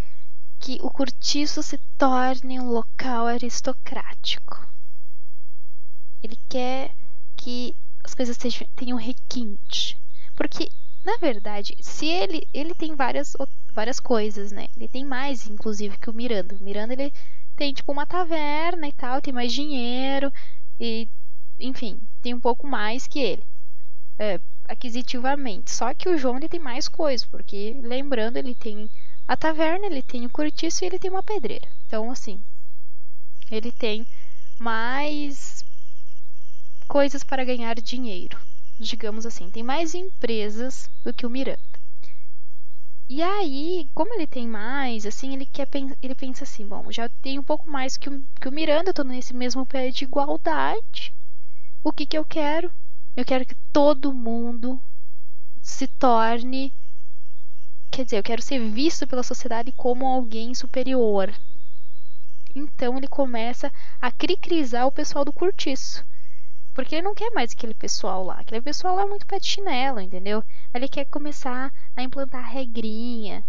que o cortiço se torne um local aristocrático. Ele quer que as coisas sejam, tenham requinte. Porque, na verdade, se ele ele tem várias, várias coisas, né? Ele tem mais, inclusive, que o Miranda. O Miranda, ele tem, tipo, uma taverna e tal, tem mais dinheiro e, enfim, tem um pouco mais que ele. É, aquisitivamente. Só que o João, ele tem mais coisas, porque, lembrando, ele tem a taverna, ele tem o cortiço e ele tem uma pedreira. Então, assim, ele tem mais coisas para ganhar dinheiro, digamos assim. Tem mais empresas do que o Miranda. E aí, como ele tem mais, assim, ele quer ele pensa assim, bom, já tem um pouco mais que o, que o Miranda, tô nesse mesmo pé de igualdade. O que que eu quero? Eu quero que todo mundo se torne Quer dizer, eu quero ser visto pela sociedade como alguém superior. Então ele começa a cricrizar o pessoal do curtiço. Porque ele não quer mais aquele pessoal lá. Aquele pessoal lá é muito pé de chinelo, entendeu? Ele quer começar a implantar regrinha,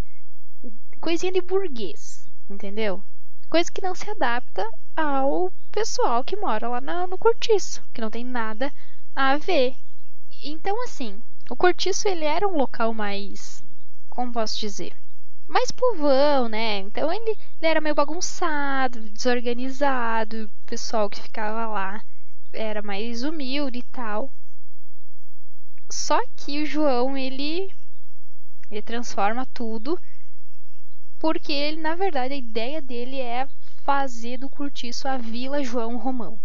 coisinha de burguês, entendeu? Coisa que não se adapta ao pessoal que mora lá na, no cortiço, que não tem nada a ver. Então, assim, o cortiço ele era um local mais como posso dizer? Mais povão, né? Então ele, ele era meio bagunçado, desorganizado, o pessoal que ficava lá era mais humilde e tal. Só que o João, ele ele transforma tudo porque ele, na verdade, a ideia dele é fazer do Curtiço a Vila João Romão.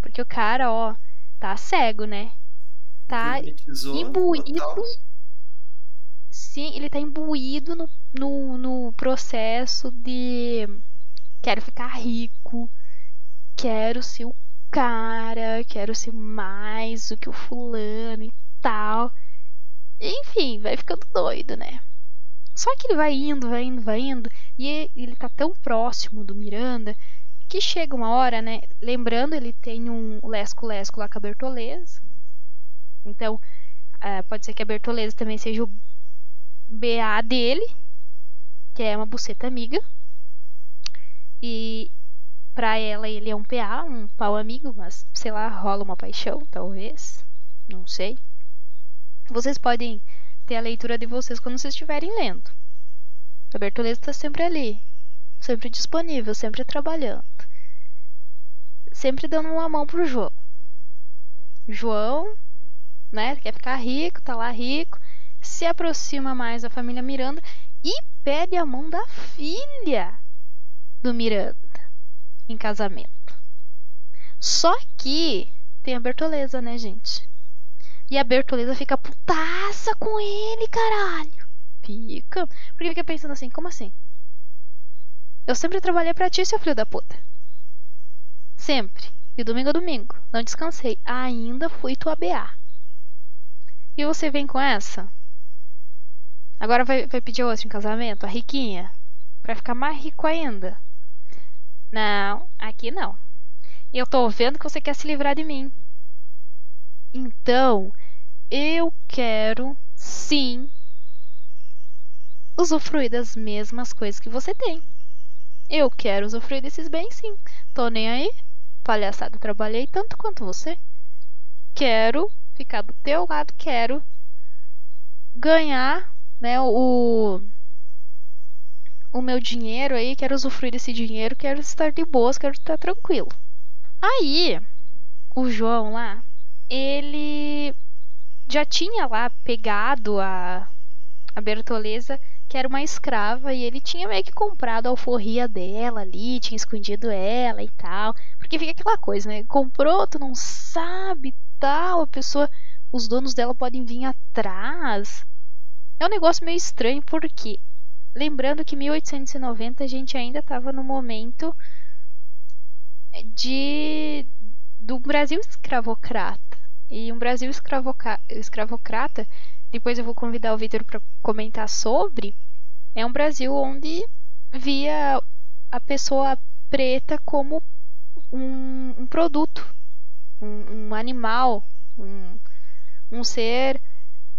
Porque o cara, ó, tá cego, né? Tá imbuído total sim, ele tá imbuído no, no, no processo de quero ficar rico, quero ser o cara, quero ser mais do que o fulano e tal. Enfim, vai ficando doido, né? Só que ele vai indo, vai indo, vai indo, e ele tá tão próximo do Miranda que chega uma hora, né? Lembrando, ele tem um lesco-lesco lá com a Bertoleza. Então, uh, pode ser que a Bertoleza também seja o BA dele, que é uma buceta amiga. E pra ela ele é um PA, um pau amigo, mas sei lá, rola uma paixão, talvez. Não sei. Vocês podem ter a leitura de vocês quando vocês estiverem lendo. A Bertoleza está sempre ali, sempre disponível, sempre trabalhando. Sempre dando uma mão pro João. João, né, quer ficar rico, tá lá rico, se aproxima mais da família Miranda e pede a mão da filha do Miranda em casamento. Só que tem a Bertoleza, né, gente? E a Bertoleza fica putaça com ele, caralho. Fica. Porque fica pensando assim, como assim? Eu sempre trabalhei pra ti, seu filho da puta. Sempre. De domingo a domingo. Não descansei. Ainda fui tua BA. E você vem com essa? Agora vai, vai pedir outro em casamento? A riquinha? Pra ficar mais rico ainda? Não, aqui não. Eu tô vendo que você quer se livrar de mim. Então, eu quero sim usufruir das mesmas coisas que você tem. Eu quero usufruir desses bens sim. Tô nem aí. Palhaçada, trabalhei tanto quanto você. Quero ficar do teu lado, quero ganhar né, o o meu dinheiro aí, quero usufruir desse dinheiro, quero estar de boas, quero estar tranquilo. Aí, o João lá, ele já tinha lá pegado a, a Bertoleza, que era uma escrava, e ele tinha meio que comprado a alforria dela ali, tinha escondido ela e tal. Porque fica aquela coisa, né? Comprou, tu não sabe tal, a pessoa, os donos dela podem vir atrás. É um negócio meio estranho porque, lembrando que 1890 a gente ainda estava no momento de do Brasil escravocrata. E um Brasil escravocrata, depois eu vou convidar o Vitor para comentar sobre, é um Brasil onde via a pessoa preta como um, um produto, um, um animal, um, um ser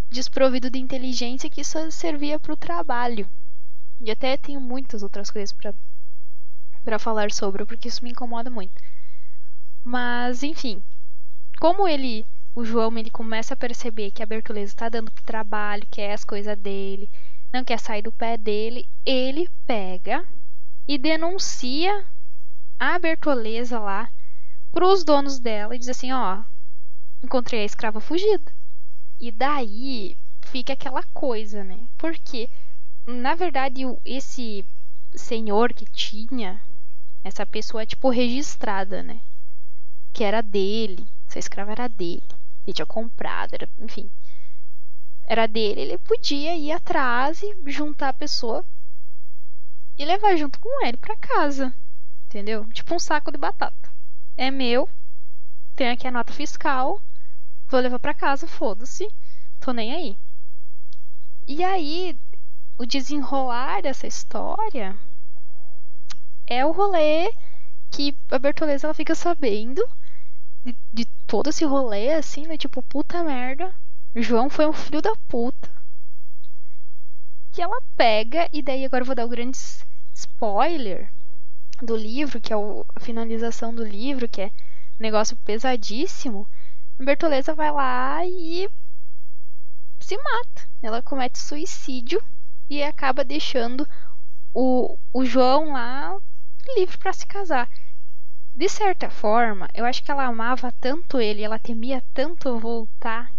desprovido de inteligência que só servia para o trabalho. E até tenho muitas outras coisas para falar sobre, porque isso me incomoda muito. Mas, enfim, como ele, o João, ele começa a perceber que a Bertoleza está dando trabalho, quer as coisas dele, não quer sair do pé dele, ele pega e denuncia a Bertoleza lá pros donos dela e diz assim, ó, encontrei a escrava fugida. E daí fica aquela coisa, né? Porque na verdade esse senhor que tinha essa pessoa é tipo registrada, né? Que era dele, essa escrava era dele. Ele tinha comprado, era, enfim. Era dele, ele podia ir atrás e juntar a pessoa e levar junto com ele para casa. Entendeu? Tipo um saco de batata. É meu, tem aqui a nota fiscal, vou levar para casa, foda-se, tô nem aí. E aí, o desenrolar dessa história é o rolê que a Bertoleza ela fica sabendo de, todo esse rolê, assim, né? Tipo, puta merda. João foi um filho da puta. Que ela pega, e daí agora eu vou dar o grande spoiler do livro, que é o, a finalização do livro, que é um negócio pesadíssimo. A Bertoleza vai lá e se mata. Ela comete suicídio e acaba deixando o, o João lá livre para se casar. De certa forma, eu acho que ela amava tanto ele, ela temia tanto voltar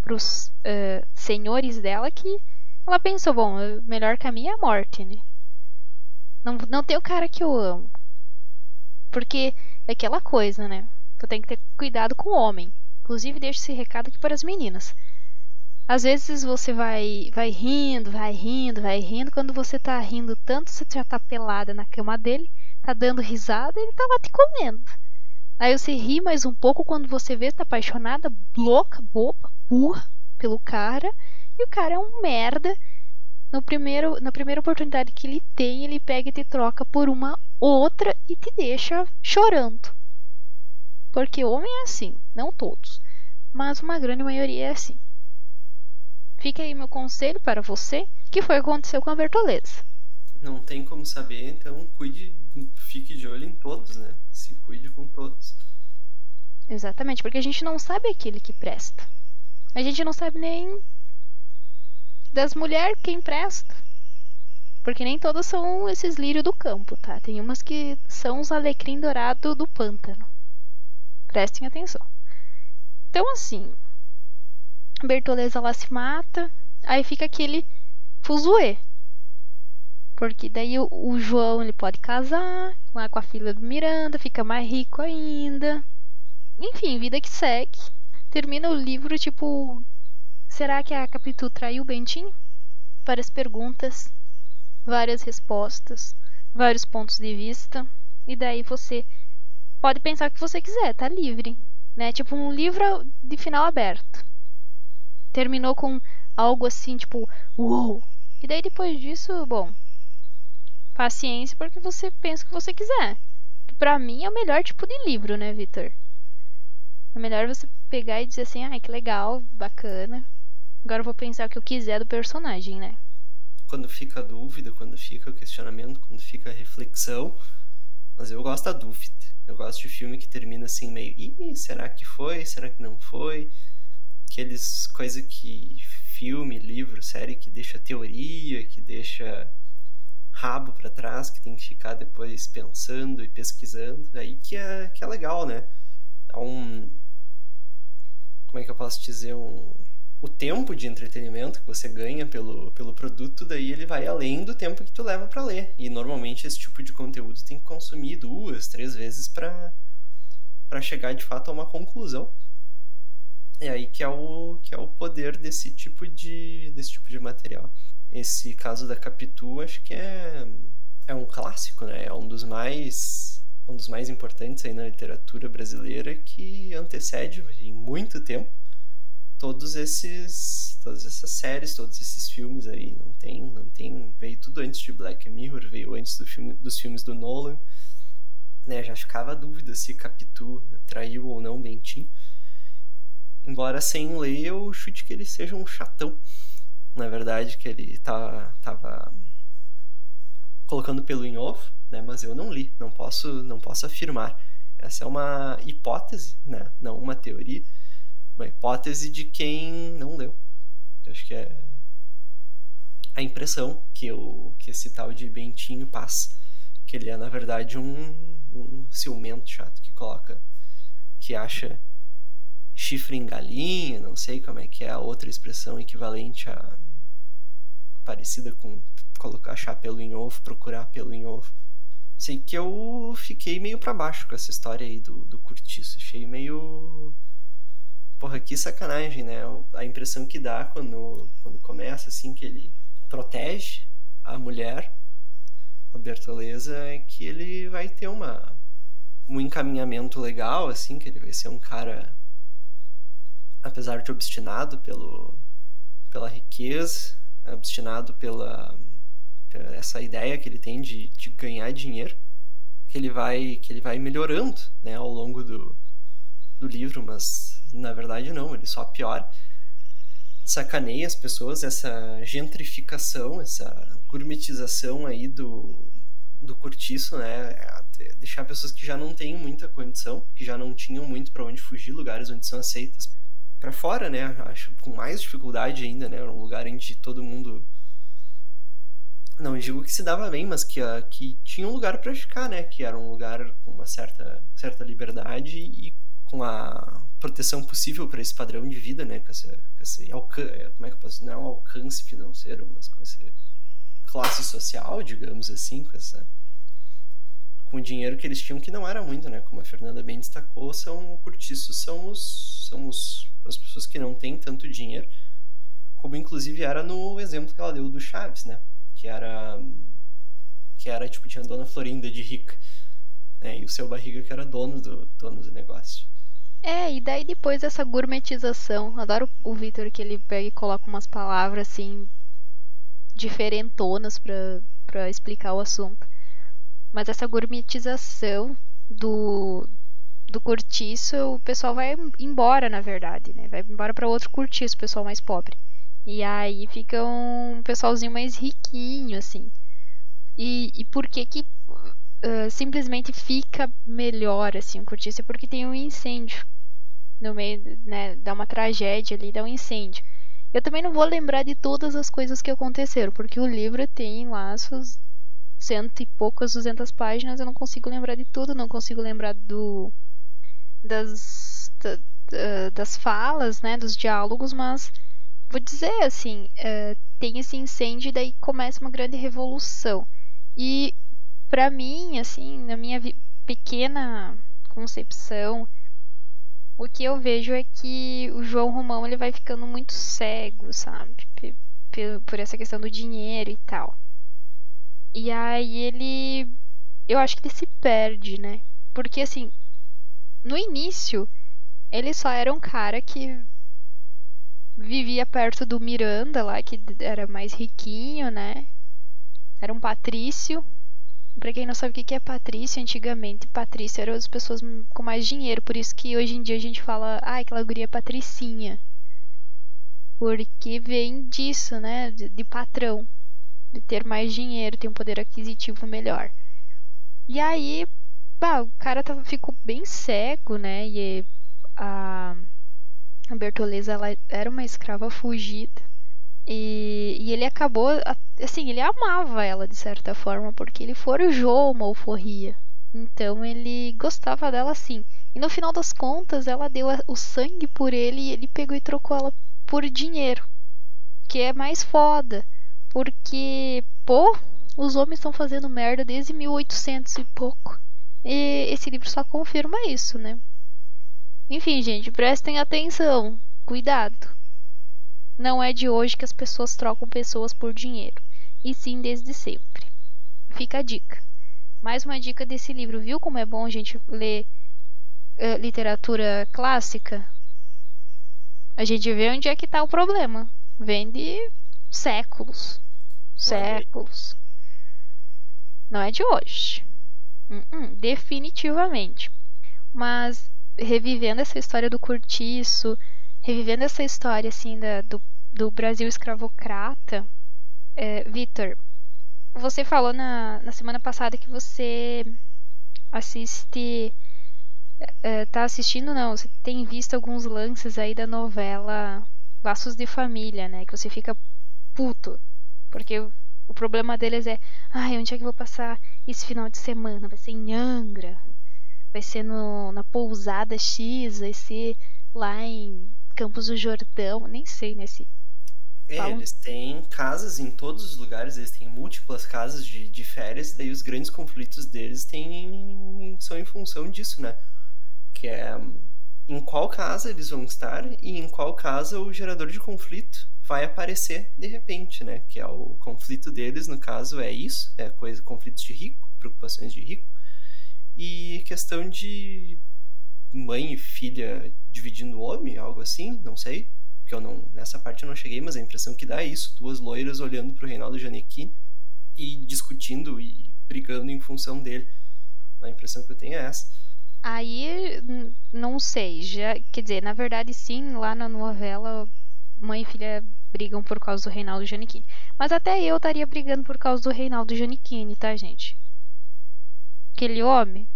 para os uh, senhores dela que ela pensou: bom, o melhor caminho é a morte, né? Não, não tem o cara que eu amo. Porque é aquela coisa, né? Tu tem que ter cuidado com o homem. Inclusive, deixo esse recado aqui para as meninas. Às vezes você vai, vai rindo, vai rindo, vai rindo. Quando você tá rindo tanto, você já tá pelada na cama dele, tá dando risada ele tá lá te comendo. Aí você ri mais um pouco quando você vê, tá apaixonada, louca, boba, burra pelo cara. E o cara é um merda. No primeiro, na primeira oportunidade que ele tem, ele pega e te troca por uma outra e te deixa chorando. Porque homem é assim, não todos, mas uma grande maioria é assim. Fica aí meu conselho para você, que foi o que aconteceu com a Bertoleza. Não tem como saber, então cuide, fique de olho em todos, né? Se cuide com todos. Exatamente, porque a gente não sabe aquele que presta. A gente não sabe nem das mulheres quem presta. Porque nem todas são esses lírios do campo, tá? Tem umas que são os alecrim dourado do pântano. Prestem atenção. Então, assim, Bertoleza lá se mata, aí fica aquele fuzuê. Porque daí o, o, João ele pode casar com a filha do Miranda, fica mais rico ainda. Enfim, vida que segue. Termina o livro tipo, será que a Capitu traiu o Bentinho? Várias perguntas, várias respostas, vários pontos de vista. E daí você pode pensar o que você quiser, tá livre, né? Tipo um livro de final aberto terminou com algo assim, tipo, uou. E daí depois disso, bom, paciência porque você pensa o que você quiser. Que pra mim é o melhor tipo de livro, né, Vitor? É melhor você pegar e dizer assim, ai, ah, que legal, bacana. Agora eu vou pensar o que eu quiser do personagem, né? Quando fica a dúvida, quando fica o questionamento, quando fica a reflexão. Mas eu gosto da dúvida. Eu gosto de filme que termina assim meio, ih, será que foi? Será que não foi? aqueles coisa que filme, livro, série que deixa teoria, que deixa rabo para trás, que tem que ficar depois pensando e pesquisando, aí que é, que é legal, né? Dá um como é que eu posso dizer um o tempo de entretenimento que você ganha pelo, pelo produto, daí ele vai além do tempo que tu leva para ler. E normalmente esse tipo de conteúdo tem que consumir duas, três vezes para para chegar de fato a uma conclusão. É aí que é o, que é o poder desse tipo de, desse tipo de material. Esse caso da Capitu, acho que é, é um clássico, né? É um dos mais um dos mais importantes aí na literatura brasileira que antecede em muito tempo todos esses todas essas séries, todos esses filmes aí, não tem, não tem, veio tudo antes de Black Mirror, veio antes do filme, dos filmes do Nolan, né? Já ficava a dúvida se Capitu traiu ou não Bentinho. Embora sem ler eu chute que ele seja um chatão, na verdade, que ele tá, tava colocando pelo em ovo, né? Mas eu não li, não posso, não posso afirmar. Essa é uma hipótese, né? Não uma teoria, uma hipótese de quem não leu. Eu acho que é a impressão que, eu, que esse tal de Bentinho passa, que ele é na verdade um, um ciumento chato que coloca, que acha chifre em galinha, não sei como é que é a outra expressão equivalente a parecida com colocar achar pelo em ovo, procurar pelo em ovo. Sei que eu fiquei meio para baixo com essa história aí do, do curtiço. Achei meio. Porra, que sacanagem, né? A impressão que dá quando, quando começa, assim, que ele protege a mulher, a Bertoleza, é que ele vai ter uma, um encaminhamento legal, assim, que ele vai ser um cara, apesar de obstinado pelo, pela riqueza, obstinado pela essa ideia que ele tem de, de ganhar dinheiro que ele vai que ele vai melhorando né ao longo do, do livro mas na verdade não ele só piora. Sacaneia as pessoas essa gentrificação essa gourmetização aí do do cortiço né deixar pessoas que já não têm muita condição que já não tinham muito para onde fugir lugares onde são aceitas para fora né acho com mais dificuldade ainda né um lugar onde todo mundo não digo que se dava bem, mas que, uh, que tinha um lugar para ficar, né? Que era um lugar com uma certa, certa liberdade e com a proteção possível para esse padrão de vida, né? Com esse, com esse alcance, como é que eu posso não é um alcance financeiro, mas com essa classe social, digamos assim, com essa com o dinheiro que eles tinham que não era muito, né? Como a Fernanda bem destacou, são curtiços são os são os, as pessoas que não têm tanto dinheiro, como inclusive era no exemplo que ela deu do Chaves, né? que era que era tipo tinha a dona Florinda de rica, né? E o seu barriga que era dono do dono do negócio. É, e daí depois essa gourmetização, adoro o Vitor que ele pega e coloca umas palavras assim diferentonas para explicar o assunto. Mas essa gourmetização do do cortiço, o pessoal vai embora, na verdade, né? Vai embora para outro cortiço, o pessoal mais pobre. E aí fica um pessoalzinho mais riquinho, assim. E, e por que que uh, simplesmente fica melhor, assim, o cortiço? É porque tem um incêndio no meio, né, dá uma tragédia ali, dá um incêndio. Eu também não vou lembrar de todas as coisas que aconteceram, porque o livro tem suas cento e poucas, duzentas páginas, eu não consigo lembrar de tudo, não consigo lembrar do das, da, das falas, né, dos diálogos, mas vou dizer assim, uh, tem esse incêndio e daí começa uma grande revolução. E para mim, assim, na minha pequena concepção, o que eu vejo é que o João Romão ele vai ficando muito cego, sabe? Por essa questão do dinheiro e tal. E aí ele. Eu acho que ele se perde, né? Porque assim, no início, ele só era um cara que vivia perto do Miranda lá, que era mais riquinho, né? Era um patrício. Pra quem não sabe o que é patrício, antigamente patrício eram as pessoas com mais dinheiro. Por isso que hoje em dia a gente fala, ah, aquela guria é patricinha. Porque vem disso, né? De, de patrão. De ter mais dinheiro, ter um poder aquisitivo melhor. E aí, bah, o cara tava, ficou bem cego, né? E a a Bertoleza ela era uma escrava fugida. E, e ele acabou, assim, ele amava ela de certa forma, porque ele forjou uma alforria. Então ele gostava dela sim. E no final das contas, ela deu o sangue por ele e ele pegou e trocou ela por dinheiro. Que é mais foda. Porque, pô, os homens estão fazendo merda desde 1800 e pouco. E esse livro só confirma isso, né? Enfim, gente, prestem atenção. Cuidado. Não é de hoje que as pessoas trocam pessoas por dinheiro, e sim desde sempre. Fica a dica. mais uma dica desse livro. Viu como é bom a gente ler uh, literatura clássica? A gente vê onde é que está o problema. Vem de séculos. Séculos. Não é de hoje. Uh -uh, definitivamente. Mas revivendo essa história do cortiço, revivendo essa história assim da, do, do Brasil escravocrata, é, Vitor, você falou na, na semana passada que você assiste. É, tá assistindo, não? Você tem visto alguns lances aí da novela Laços de Família, né? Que você fica puto. Porque o, problema deles é: ai, onde é que eu vou passar esse final de semana? Vai ser em Angra? Vai ser no, na pousada X? Vai ser lá em Campos do Jordão? Nem sei, né? Se é, Falam... eles têm casas em todos os lugares, eles têm múltiplas casas de, de férias, daí os grandes conflitos deles têm, são em função disso, né? Que é em qual casa eles vão estar e em qual casa o gerador de conflito vai aparecer de repente, né? Que é o conflito deles, no caso, é isso, é coisa, conflitos de rico, preocupações de rico, e questão de mãe e filha dividindo homem, algo assim, não sei que eu não nessa parte eu não cheguei, mas a impressão que dá é isso, duas loiras olhando para o Reinaldo Giannichini e discutindo e brigando em função dele. A impressão que eu tenho é essa. Aí não sei, já, quer dizer, na verdade sim, lá na novela mãe e filha brigam por causa do Reinaldo Giannichini. Mas até eu estaria brigando por causa do Reinaldo Giannichini, tá, gente? Aquele homem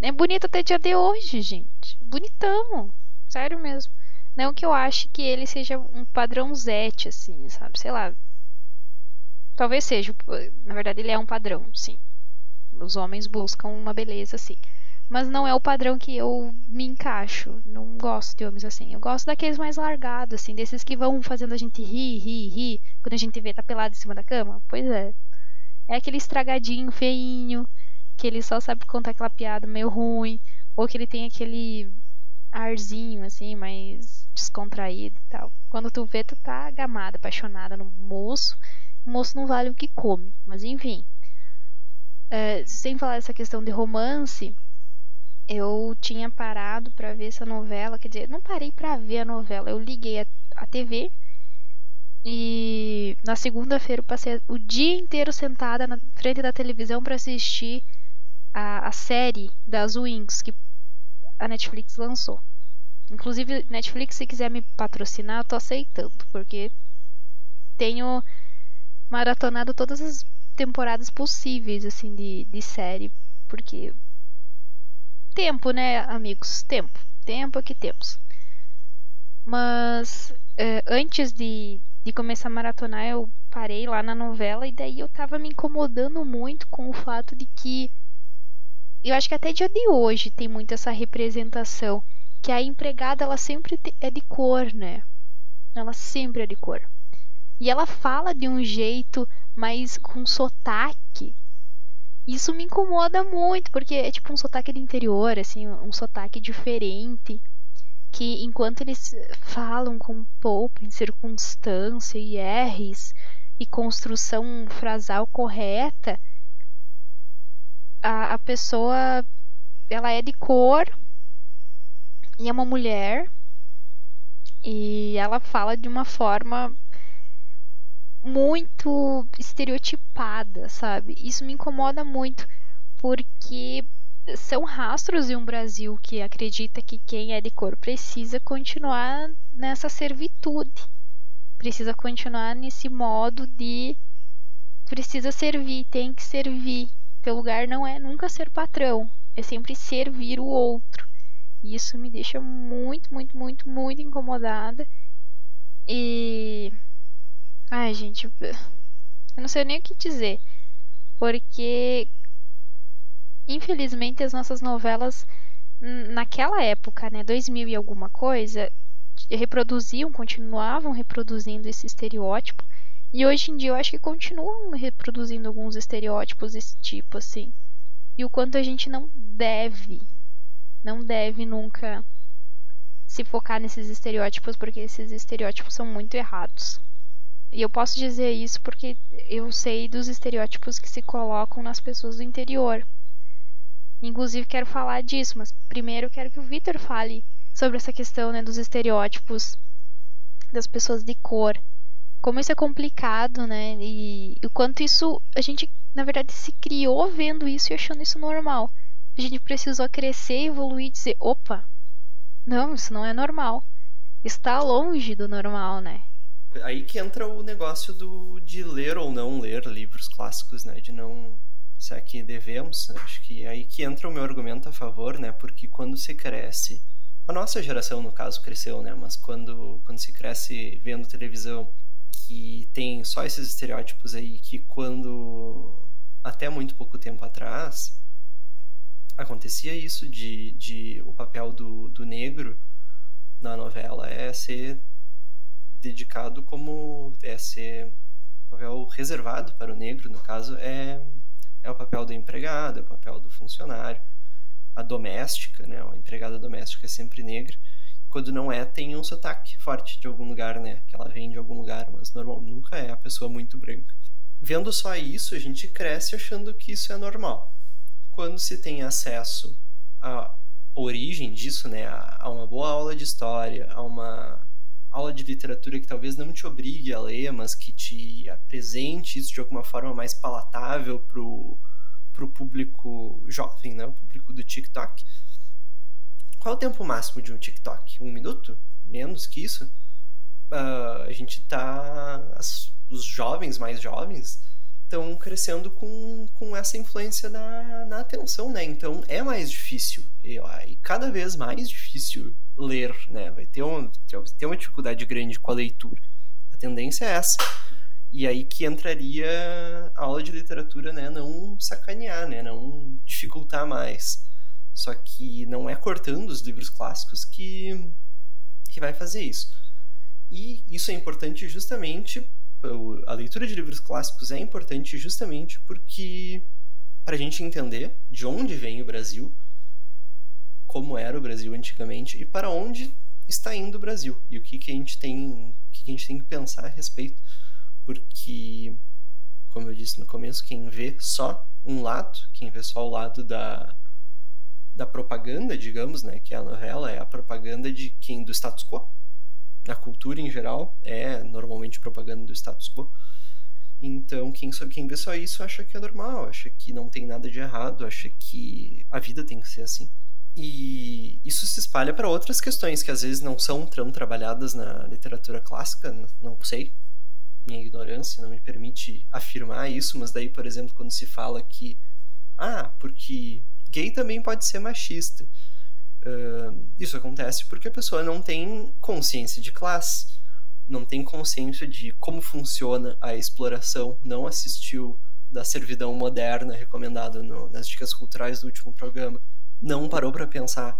é bonito até dia de hoje, gente. Bonitão. Sério mesmo. Não que eu ache que ele seja um padrão Zete, assim, sabe? Sei lá. Talvez seja. Na verdade, ele é um padrão, sim. Os homens buscam uma beleza, assim. Mas não é o padrão que eu me encaixo. Não gosto de homens assim. Eu gosto daqueles mais largados, assim. Desses que vão fazendo a gente rir, rir, rir. Quando a gente vê tá pelado em cima da cama. Pois é. É aquele estragadinho, feinho. Que ele só sabe contar aquela piada meio ruim. Ou que ele tem aquele arzinho, assim, mais descontraído e tal. Quando tu vê, tu tá gamada, apaixonada no moço. O moço não vale o que come. Mas enfim. É, sem falar essa questão de romance, eu tinha parado para ver essa novela. Quer dizer, não parei para ver a novela. Eu liguei a, a TV e na segunda-feira eu passei o dia inteiro sentada na frente da televisão para assistir a, a série das Wings que a Netflix lançou. Inclusive, Netflix, se quiser me patrocinar, eu tô aceitando, porque tenho maratonado todas as temporadas possíveis, assim, de, de série, porque tempo, né, amigos? Tempo. Tempo é que temos. Mas é, antes de, de começar a maratonar, eu parei lá na novela e daí eu tava me incomodando muito com o fato de que eu acho que até dia de hoje tem muito essa representação que a empregada ela sempre é de cor, né? Ela sempre é de cor. E ela fala de um jeito mais com sotaque. Isso me incomoda muito, porque é tipo um sotaque de interior, assim, um sotaque diferente. Que enquanto eles falam com pouco, circunstância e R's e construção frasal correta, a, a pessoa ela é de cor, e é uma mulher e ela fala de uma forma muito estereotipada, sabe? Isso me incomoda muito porque são rastros de um Brasil que acredita que quem é de cor precisa continuar nessa servitude, precisa continuar nesse modo de precisa servir, tem que servir. Teu lugar não é nunca ser patrão, é sempre servir o outro. E isso me deixa muito, muito, muito, muito incomodada. E. Ai, gente. Eu não sei nem o que dizer. Porque. Infelizmente, as nossas novelas, naquela época, né, 2000 e alguma coisa, reproduziam, continuavam reproduzindo esse estereótipo. E hoje em dia eu acho que continuam reproduzindo alguns estereótipos desse tipo, assim. E o quanto a gente não deve não deve nunca se focar nesses estereótipos, porque esses estereótipos são muito errados. E eu posso dizer isso porque eu sei dos estereótipos que se colocam nas pessoas do interior. Inclusive quero falar disso, mas primeiro quero que o Vitor fale sobre essa questão né, dos estereótipos das pessoas de cor. Como isso é complicado, né? E o quanto isso. A gente, na verdade, se criou vendo isso e achando isso normal. A gente precisou crescer, evoluir e dizer: opa, não, isso não é normal. Está longe do normal, né? Aí que entra o negócio do, de ler ou não ler livros clássicos, né? De não. Se é que devemos, acho que é aí que entra o meu argumento a favor, né? Porque quando se cresce a nossa geração, no caso, cresceu, né? Mas quando, quando se cresce vendo televisão, que tem só esses estereótipos aí, que quando, até muito pouco tempo atrás, acontecia isso de, de o papel do, do negro na novela é ser dedicado como é ser papel reservado para o negro no caso é é o papel do empregado é o papel do funcionário a doméstica, né, a empregada doméstica é sempre negra. Quando não é, tem um sotaque forte de algum lugar, né, que ela vem de algum lugar, mas normal, nunca é a pessoa muito branca. Vendo só isso, a gente cresce achando que isso é normal. Quando se tem acesso à origem disso, né, a uma boa aula de história, a uma aula de literatura que talvez não te obrigue a ler, mas que te apresente isso de alguma forma mais palatável pro para o público jovem, né? o público do TikTok. Qual é o tempo máximo de um TikTok? Um minuto? Menos que isso? Uh, a gente tá. As, os jovens, mais jovens, estão crescendo com, com essa influência na, na atenção, né? Então é mais difícil. E, e cada vez mais difícil ler, né? Vai ter, um, ter uma dificuldade grande com a leitura. A tendência é essa. E aí que entraria a aula de literatura, né? Não sacanear, né? Não dificultar mais. Só que não é cortando os livros clássicos que, que vai fazer isso. E isso é importante justamente. A leitura de livros clássicos é importante justamente porque para a gente entender de onde vem o Brasil, como era o Brasil antigamente e para onde está indo o Brasil e o que, que a gente tem, que, que a gente tem que pensar a respeito porque, como eu disse no começo, quem vê só um lado, quem vê só o lado da, da propaganda, digamos, né, que é a novela, é a propaganda de quem do status quo. A cultura em geral é normalmente propaganda do status quo. Então, quem, só, quem vê só isso acha que é normal, acha que não tem nada de errado, acha que a vida tem que ser assim. E isso se espalha para outras questões que às vezes não são tão trabalhadas na literatura clássica, não sei, minha ignorância não me permite afirmar isso, mas daí, por exemplo, quando se fala que ah, porque gay também pode ser machista. Uh, isso acontece porque a pessoa não tem consciência de classe, não tem consciência de como funciona a exploração, não assistiu da servidão moderna recomendada no, nas dicas culturais do último programa, não parou para pensar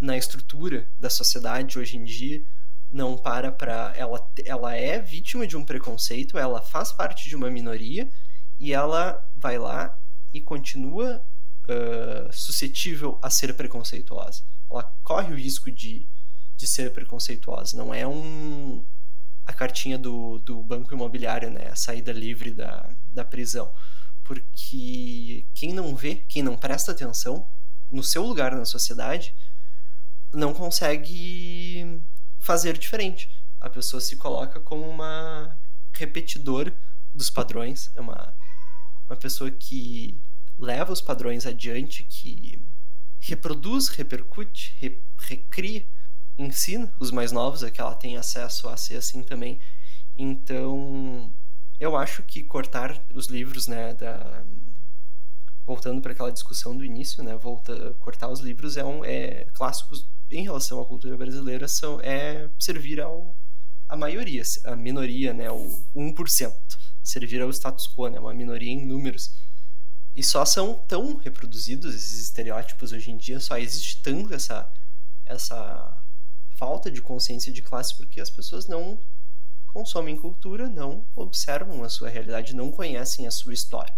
na estrutura da sociedade hoje em dia, não para para ela ela é vítima de um preconceito, ela faz parte de uma minoria e ela vai lá e continua uh, suscetível a ser preconceituosa. Ela corre o risco de, de ser preconceituosa. Não é um a cartinha do, do banco imobiliário, né? A saída livre da, da prisão. Porque quem não vê, quem não presta atenção no seu lugar na sociedade, não consegue fazer diferente. A pessoa se coloca como uma repetidora dos padrões, é uma, uma pessoa que leva os padrões adiante, que reproduz, repercute, re, recria, ensina os mais novos a que ela tem acesso a ser assim também. Então, eu acho que cortar os livros, né, da voltando para aquela discussão do início, né, volta, cortar os livros é um é clássicos em relação à cultura brasileira são é servir ao a maioria, a minoria, né, o 1%, servir ao status quo, né, uma minoria em números. E só são tão reproduzidos esses estereótipos hoje em dia, só existe tanto essa essa falta de consciência de classe porque as pessoas não consomem cultura, não observam a sua realidade, não conhecem a sua história.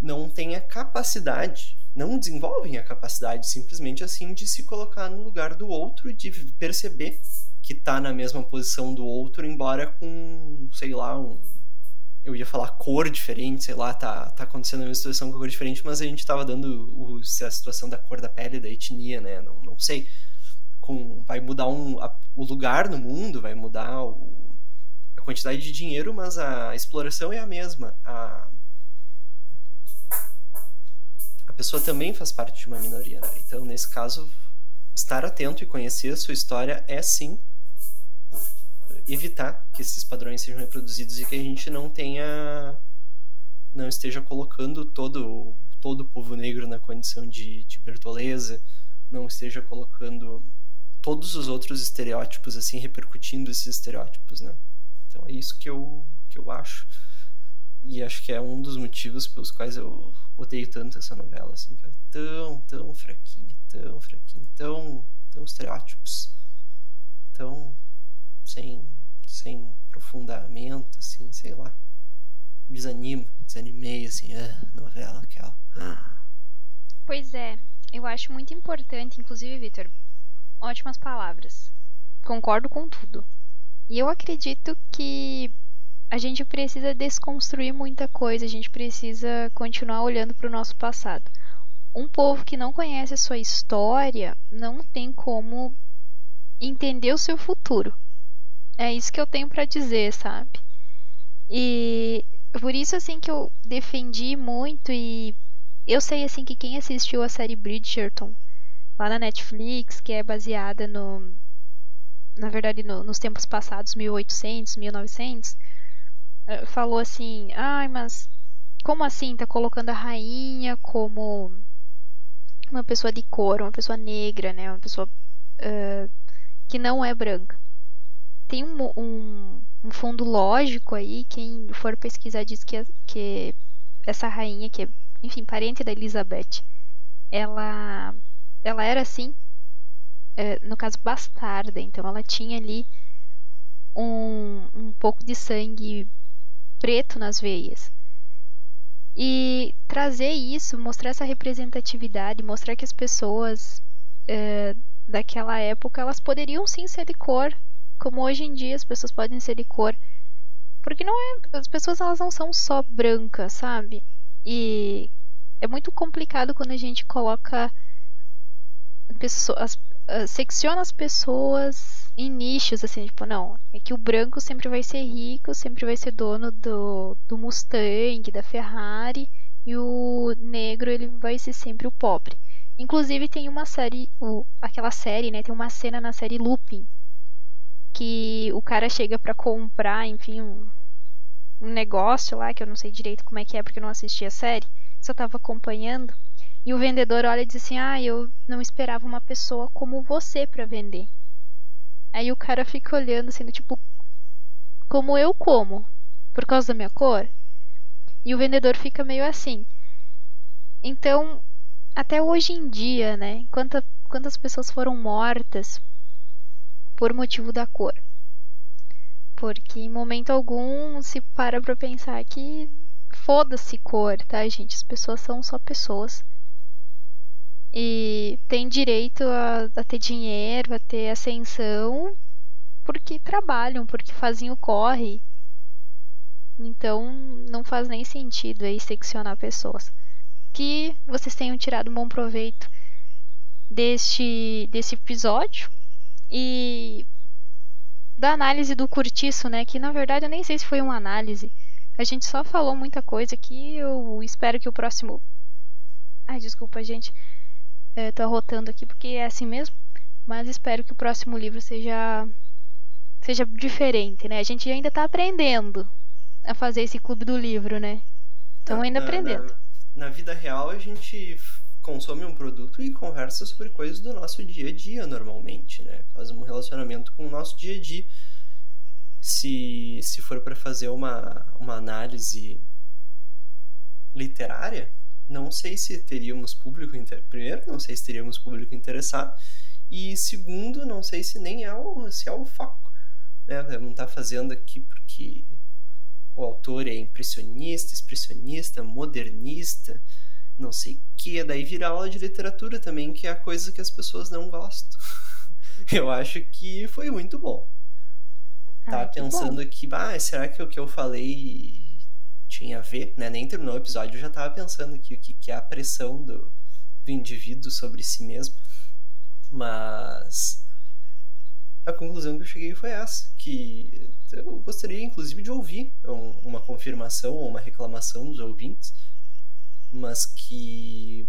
Não têm a capacidade não desenvolvem a capacidade simplesmente assim de se colocar no lugar do outro e de perceber que está na mesma posição do outro, embora com, sei lá, um, eu ia falar cor diferente, sei lá, tá, tá acontecendo a mesma situação com cor diferente, mas a gente tava dando o, a situação da cor da pele, da etnia, né? Não, não sei. Com, vai mudar um, a, o lugar no mundo, vai mudar o, a quantidade de dinheiro, mas a exploração é a mesma. A, a pessoa também faz parte de uma minoria, né? Então, nesse caso, estar atento e conhecer a sua história é sim evitar que esses padrões sejam reproduzidos e que a gente não tenha não esteja colocando todo todo o povo negro na condição de, de bertoleza, não esteja colocando todos os outros estereótipos assim repercutindo esses estereótipos, né? Então é isso que eu que eu acho e acho que é um dos motivos pelos quais eu odeio tanto essa novela, assim, que é tão, tão fraquinha, tão fraquinha, tão, tão estereótipos, tão sem, sem aprofundamento, assim, sei lá. Desanima, desanimei, assim, a novela aquela. Pois é, eu acho muito importante, inclusive, Vitor, ótimas palavras. Concordo com tudo. E eu acredito que a gente precisa desconstruir muita coisa, a gente precisa continuar olhando para o nosso passado. Um povo que não conhece a sua história não tem como entender o seu futuro. É isso que eu tenho para dizer, sabe? E por isso assim que eu defendi muito e eu sei assim que quem assistiu a série Bridgerton lá na Netflix, que é baseada no na verdade no, nos tempos passados, 1800, 1900, eh, falou assim: "Ai, mas como assim tá colocando a rainha como uma pessoa de cor, uma pessoa negra, né, uma pessoa uh, que não é branca?" Tem um, um, um, fundo lógico aí. Quem for pesquisar diz que, que essa rainha, que é, enfim, parente da Elizabeth, ela, ela era assim, é, no caso, bastarda. Então, ela tinha ali um, um pouco de sangue preto nas veias. E trazer isso, mostrar essa representatividade, mostrar que as pessoas é, daquela época elas poderiam sim ser de cor, como hoje em dia as pessoas podem ser de cor. Porque não é, as pessoas elas não são só brancas, sabe? E é muito complicado quando a gente coloca pessoas, uh, secciona as pessoas em nichos, assim, tipo, não, é que o branco sempre vai ser rico, sempre vai ser dono do, do Mustang, da Ferrari, e o negro ele vai ser sempre o pobre. Inclusive tem uma série, o, aquela série, né, tem uma cena na série Lupin, que o cara chega para comprar, enfim, um, um, negócio lá, que eu não sei direito como é que é, porque eu não assisti a série, só tava acompanhando. E o vendedor olha e diz assim: Ah, eu não esperava uma pessoa como você para vender. Aí o cara fica olhando assim, tipo, como eu como? Por causa da minha cor? E o vendedor fica meio assim. Então, até hoje em dia, né? Quanta, quantas pessoas foram mortas por motivo da cor. Porque em momento algum se para pra pensar que foda-se cor, tá, gente? As pessoas são só pessoas. E tem direito a, a ter dinheiro, a ter ascensão, porque trabalham, porque fazem o corre. Então não faz nem sentido aí seccionar pessoas. Que vocês tenham tirado um bom proveito deste, desse episódio e da análise do curtiço, né? Que na verdade eu nem sei se foi uma análise. A gente só falou muita coisa que eu espero que o próximo. Ai, desculpa, gente. É, tô arrotando aqui porque é assim mesmo. Mas espero que o próximo livro seja seja diferente, né? A gente ainda tá aprendendo a fazer esse clube do livro, né? Estamos ainda aprendendo. Na, na vida real a gente consome um produto e conversa sobre coisas do nosso dia a dia normalmente, né? Faz um relacionamento com o nosso dia a dia. Se, se for para fazer uma, uma análise literária, não sei se teríamos público inter... primeiro, não sei se teríamos público interessado e segundo, não sei se nem é o se é o foco, né? Não tá fazendo aqui porque o autor é impressionista, expressionista, modernista, não sei o que, daí vira aula de literatura também, que é a coisa que as pessoas não gostam. (laughs) eu acho que foi muito bom. Tava pensando bom. aqui, ah, será que o que eu falei tinha a ver, né? Nem terminou o episódio, eu já tava pensando aqui o que, que é a pressão do, do indivíduo sobre si mesmo. Mas a conclusão que eu cheguei foi essa, que eu gostaria inclusive de ouvir uma confirmação ou uma reclamação dos ouvintes, mas que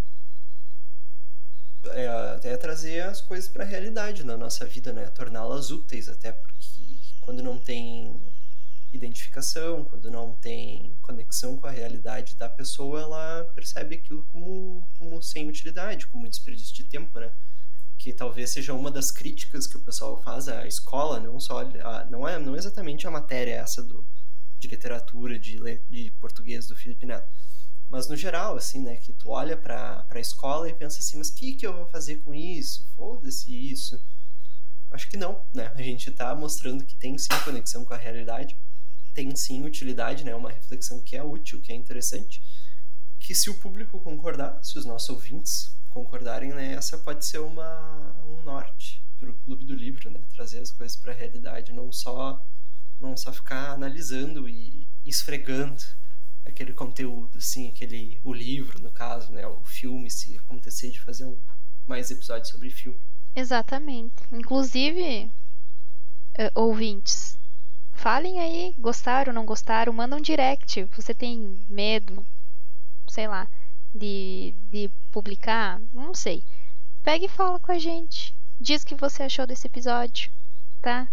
é, até trazer as coisas para a realidade na nossa vida, né? Torná-las úteis, até porque quando não tem identificação, quando não tem conexão com a realidade da pessoa, ela percebe aquilo como, como sem utilidade, como desperdício de tempo, né? Que talvez seja uma das críticas que o pessoal faz à escola, não só a, não é não é exatamente a matéria essa do de literatura de, de português do Felipe Neto, mas no geral, assim, né, que tu olha para a escola e pensa assim, mas o que, que eu vou fazer com isso? Foda-se isso. Acho que não, né? A gente está mostrando que tem sim conexão com a realidade, tem sim utilidade, né? Uma reflexão que é útil, que é interessante. Que se o público concordar, se os nossos ouvintes concordarem, né, essa pode ser uma, um norte para o Clube do Livro, né? Trazer as coisas para a realidade, não só, não só ficar analisando e esfregando aquele conteúdo, assim, aquele o livro, no caso, né, o filme, se acontecer de fazer um mais episódios sobre filme. Exatamente. Inclusive, uh, ouvintes, falem aí, gostaram, não gostaram, mandam um direct. Você tem medo, sei lá, de, de publicar? Não sei. Pega e fala com a gente. Diz o que você achou desse episódio, tá?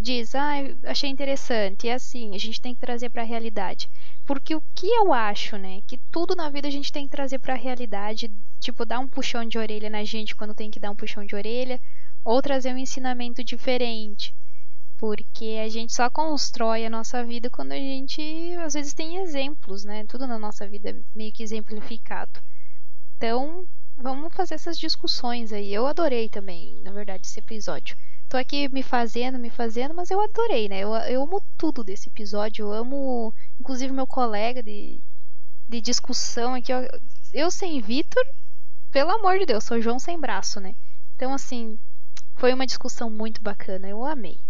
Diz, ah, achei interessante. E assim, a gente tem que trazer para a realidade. Porque o que eu acho, né? Que tudo na vida a gente tem que trazer para a realidade, tipo, dar um puxão de orelha na gente quando tem que dar um puxão de orelha, ou trazer um ensinamento diferente. Porque a gente só constrói a nossa vida quando a gente, às vezes, tem exemplos, né? Tudo na nossa vida é meio que exemplificado. Então, vamos fazer essas discussões aí. Eu adorei também, na verdade, esse episódio tô aqui me fazendo, me fazendo, mas eu adorei, né? Eu, eu amo tudo desse episódio. Eu amo, inclusive, meu colega de, de discussão aqui. Eu, eu sem Vitor, pelo amor de Deus, sou João sem braço, né? Então, assim, foi uma discussão muito bacana. Eu amei.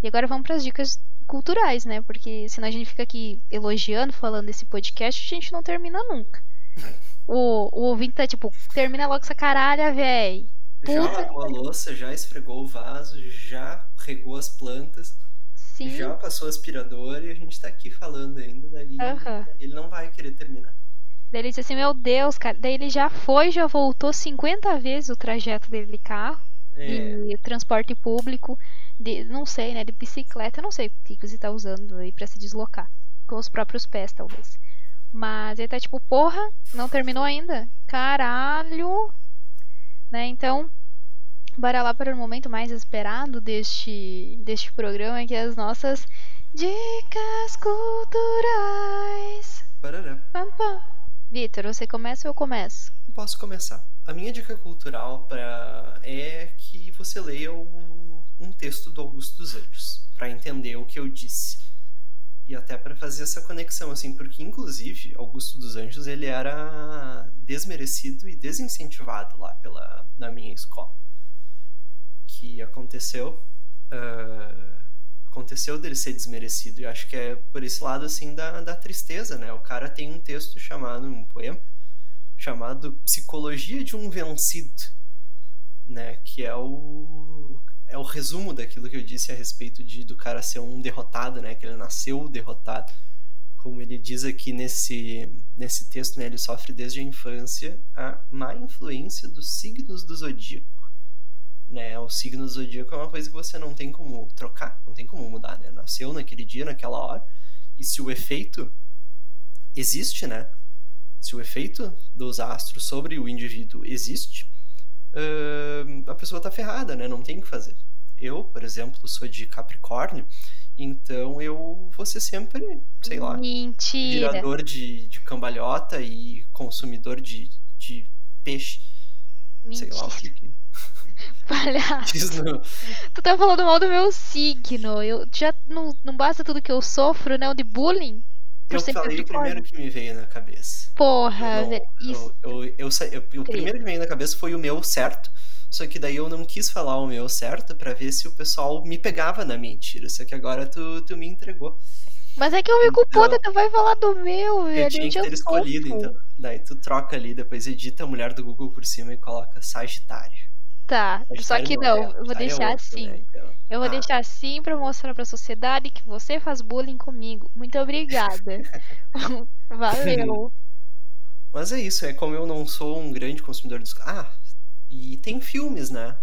E agora vamos para as dicas culturais, né? Porque senão a gente fica aqui elogiando, falando desse podcast, a gente não termina nunca. O, o ouvinte tá tipo, termina logo essa caralha, véi. Já lavou a louça, já esfregou o vaso, já regou as plantas, Sim. já passou o aspirador e a gente tá aqui falando ainda, daí uhum. ele não vai querer terminar. Daí ele disse assim, meu Deus, cara. Daí ele já foi, já voltou 50 vezes o trajeto dele de carro, é. de transporte público, de, não sei, né, de bicicleta, não sei o que você tá usando aí pra se deslocar. Com os próprios pés, talvez. Mas ele tá tipo, porra, não terminou ainda? Caralho, né? Então, bora lá para o momento mais esperado deste, deste programa, que é as nossas dicas culturais. Vitor, você começa ou eu começo? Posso começar. A minha dica cultural pra... é que você leia o... um texto do Augusto dos Anjos, para entender o que eu disse e até para fazer essa conexão assim, porque inclusive Augusto dos Anjos ele era desmerecido e desincentivado lá pela na minha escola, que aconteceu uh, aconteceu dele ser desmerecido e acho que é por esse lado assim da, da tristeza, né? O cara tem um texto chamado um poema chamado Psicologia de um Vencido, né? Que é o é o resumo daquilo que eu disse a respeito de do cara ser um derrotado, né? Que ele nasceu derrotado. Como ele diz aqui nesse, nesse texto, né? Ele sofre desde a infância a má influência dos signos do zodíaco. Né? O signo do zodíaco é uma coisa que você não tem como trocar, não tem como mudar, né? Nasceu naquele dia, naquela hora. E se o efeito existe, né? Se o efeito dos astros sobre o indivíduo existe, uh, a pessoa tá ferrada, né? Não tem o que fazer. Eu, por exemplo, sou de Capricórnio, então eu vou ser sempre, sei lá, Mentira. virador de, de cambalhota e consumidor de, de peixe. Mentira. Sei lá o que. (laughs) Palhaço. Tu tá falando mal do meu signo. Eu já não, não basta tudo que eu sofro, né? De bullying. Eu falei o primeiro que me veio na cabeça. Porra, eu não, isso. Eu, eu, eu, o primeiro que me veio na cabeça foi o meu certo. Só que daí eu não quis falar o meu certo para ver se o pessoal me pegava na mentira. Só que agora tu, tu me entregou. Mas é que eu fico então, puta, tu vai falar do meu, velho. Eu tinha que ter escolhido, então. Daí tu troca ali, depois edita a mulher do Google por cima e coloca Sagitário. Tá, só que não, eu vou deixar é outro, assim. Né, então. Eu vou ah. deixar assim pra mostrar pra sociedade que você faz bullying comigo. Muito obrigada. (laughs) Valeu. Mas é isso, é como eu não sou um grande consumidor dos. Ah, e tem filmes, né?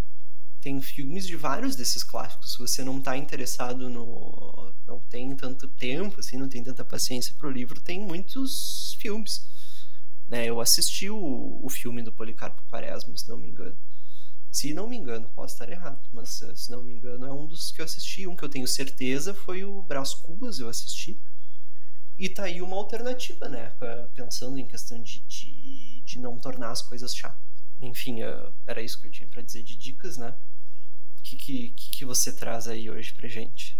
Tem filmes de vários desses clássicos. Se você não tá interessado no. Não tem tanto tempo, assim, não tem tanta paciência pro livro, tem muitos filmes. Né? Eu assisti o, o filme do Policarpo Quaresma, se não me engano. Se não me engano, posso estar errado, mas se não me engano, é um dos que eu assisti. Um que eu tenho certeza foi o Brás Cubas, eu assisti. E tá aí uma alternativa, né? Pensando em questão de, de, de não tornar as coisas chatas. Enfim, uh, era isso que eu tinha para dizer de dicas, né? O que, que, que você traz aí hoje pra gente?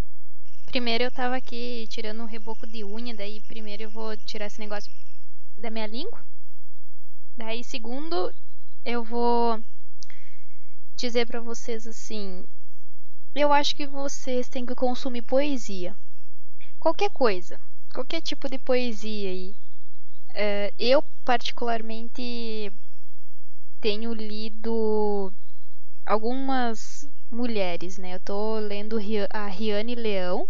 Primeiro eu tava aqui tirando um reboco de unha, daí primeiro eu vou tirar esse negócio da minha língua. Daí segundo eu vou dizer para vocês assim, eu acho que vocês têm que consumir poesia. Qualquer coisa, qualquer tipo de poesia aí. Uh, eu, particularmente, tenho lido algumas mulheres, né? Eu tô lendo a Riane Leão,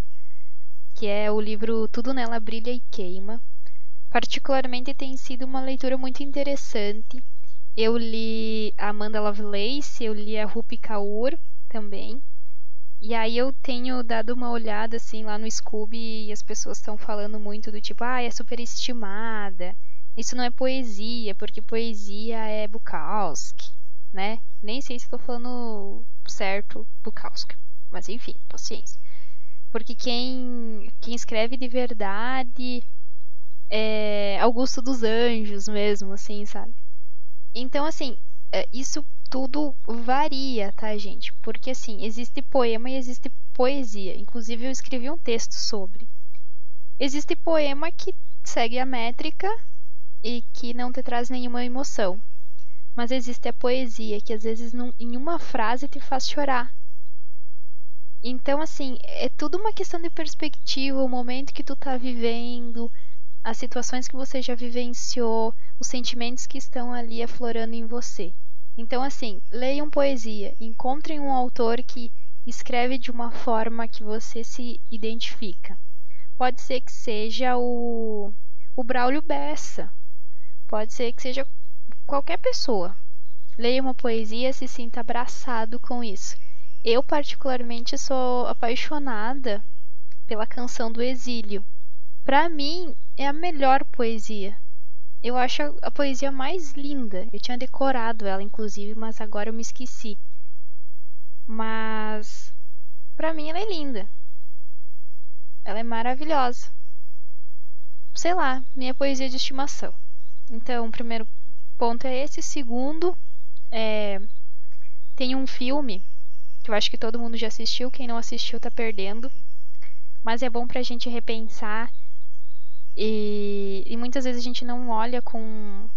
que é o livro Tudo Nela Brilha e Queima. Particularmente tem sido uma leitura muito interessante. Eu li a Amanda Lovelace, eu li a Rupi Kaur também. E aí eu tenho dado uma olhada assim lá no Scooby e as pessoas estão falando muito do tipo, ah, é superestimada. Isso não é poesia, porque poesia é Bukowski, né? Nem sei se estou falando certo Bukowski, mas enfim, paciência. Porque quem, quem escreve de verdade é Augusto dos Anjos mesmo, assim, sabe? Então, assim, é, isso tudo varia, tá, gente? Porque, assim, existe poema e existe poesia. Inclusive, eu escrevi um texto sobre. Existe poema que segue a métrica e que não te traz nenhuma emoção. Mas existe a poesia que às vezes em uma frase te faz chorar. Então, assim, é tudo uma questão de perspectiva, o momento que tu tá vivendo, as situações que você já vivenciou, os sentimentos que estão ali aflorando em você. Então, assim, leiam poesia, encontrem um autor que escreve de uma forma que você se identifica. Pode ser que seja o, o Braulio Bessa, pode ser que seja qualquer pessoa. Leia uma poesia e se sinta abraçado com isso. Eu, particularmente, sou apaixonada pela canção do Exílio. Para mim, é a melhor poesia. Eu acho a poesia mais linda. Eu tinha decorado ela, inclusive, mas agora eu me esqueci. Mas para mim ela é linda. Ela é maravilhosa. Sei lá, minha poesia de estimação. Então, o primeiro ponto é esse. Segundo, é... tem um filme que eu acho que todo mundo já assistiu. Quem não assistiu tá perdendo. Mas é bom pra gente repensar e, e muitas vezes a gente não olha com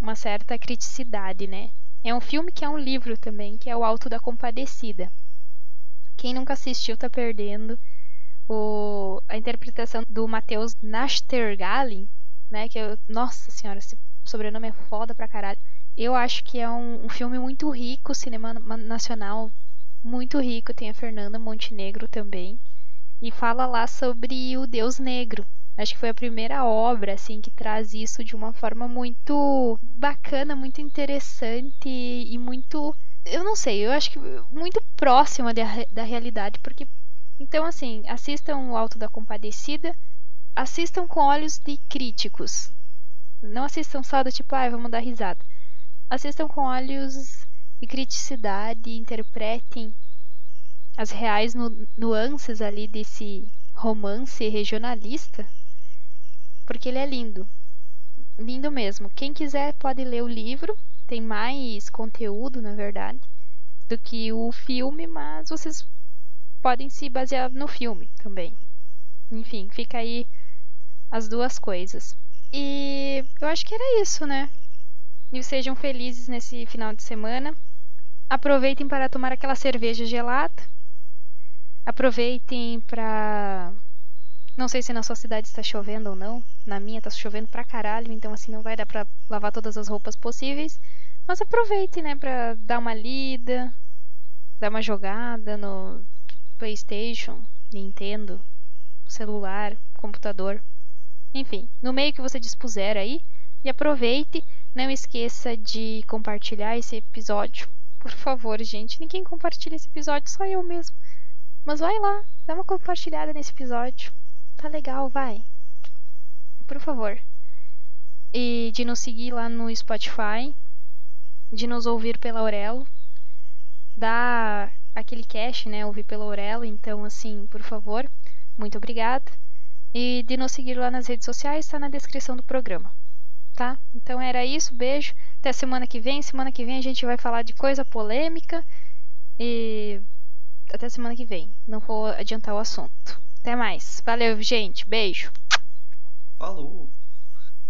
uma certa criticidade, né? É um filme que é um livro também, que é O Alto da Compadecida. Quem nunca assistiu tá perdendo. O, a interpretação do Matheus Nastergalin, né? Que eu, nossa senhora, esse sobrenome é foda pra caralho. Eu acho que é um, um filme muito rico, cinema nacional muito rico. Tem a Fernanda Montenegro também. E fala lá sobre o Deus Negro, Acho que foi a primeira obra assim que traz isso de uma forma muito bacana, muito interessante e muito, eu não sei, eu acho que muito próxima da, da realidade, porque então assim, assistam o Alto da Compadecida, assistam com olhos de críticos. Não assistam só do tipo, ah, vamos dar risada. Assistam com olhos de criticidade, interpretem as reais nuances ali desse romance regionalista porque ele é lindo. Lindo mesmo. Quem quiser pode ler o livro, tem mais conteúdo, na verdade, do que o filme, mas vocês podem se basear no filme também. Enfim, fica aí as duas coisas. E eu acho que era isso, né? E sejam felizes nesse final de semana. Aproveitem para tomar aquela cerveja gelada. Aproveitem para Não sei se na sua cidade está chovendo ou não. Na minha está chovendo pra caralho, então assim não vai dar pra lavar todas as roupas possíveis. Mas aproveite, né, pra dar uma lida, dar uma jogada no PlayStation, Nintendo, celular, computador. Enfim, no meio que você dispuser aí. E aproveite, não esqueça de compartilhar esse episódio. Por favor, gente, ninguém compartilha esse episódio, só eu mesmo. Mas vai lá, dá uma compartilhada nesse episódio. Tá legal, vai. Por favor. E de nos seguir lá no Spotify, de nos ouvir pela Aurelo. Dá aquele cash, né? Ouvir pela Aurelo. Então, assim, por favor, muito obrigada. E de nos seguir lá nas redes sociais, está na descrição do programa. Tá? Então era isso, beijo. Até semana que vem. Semana que vem a gente vai falar de coisa polêmica. E até semana que vem. Não vou adiantar o assunto. Até mais. Valeu, gente. Beijo. Falou.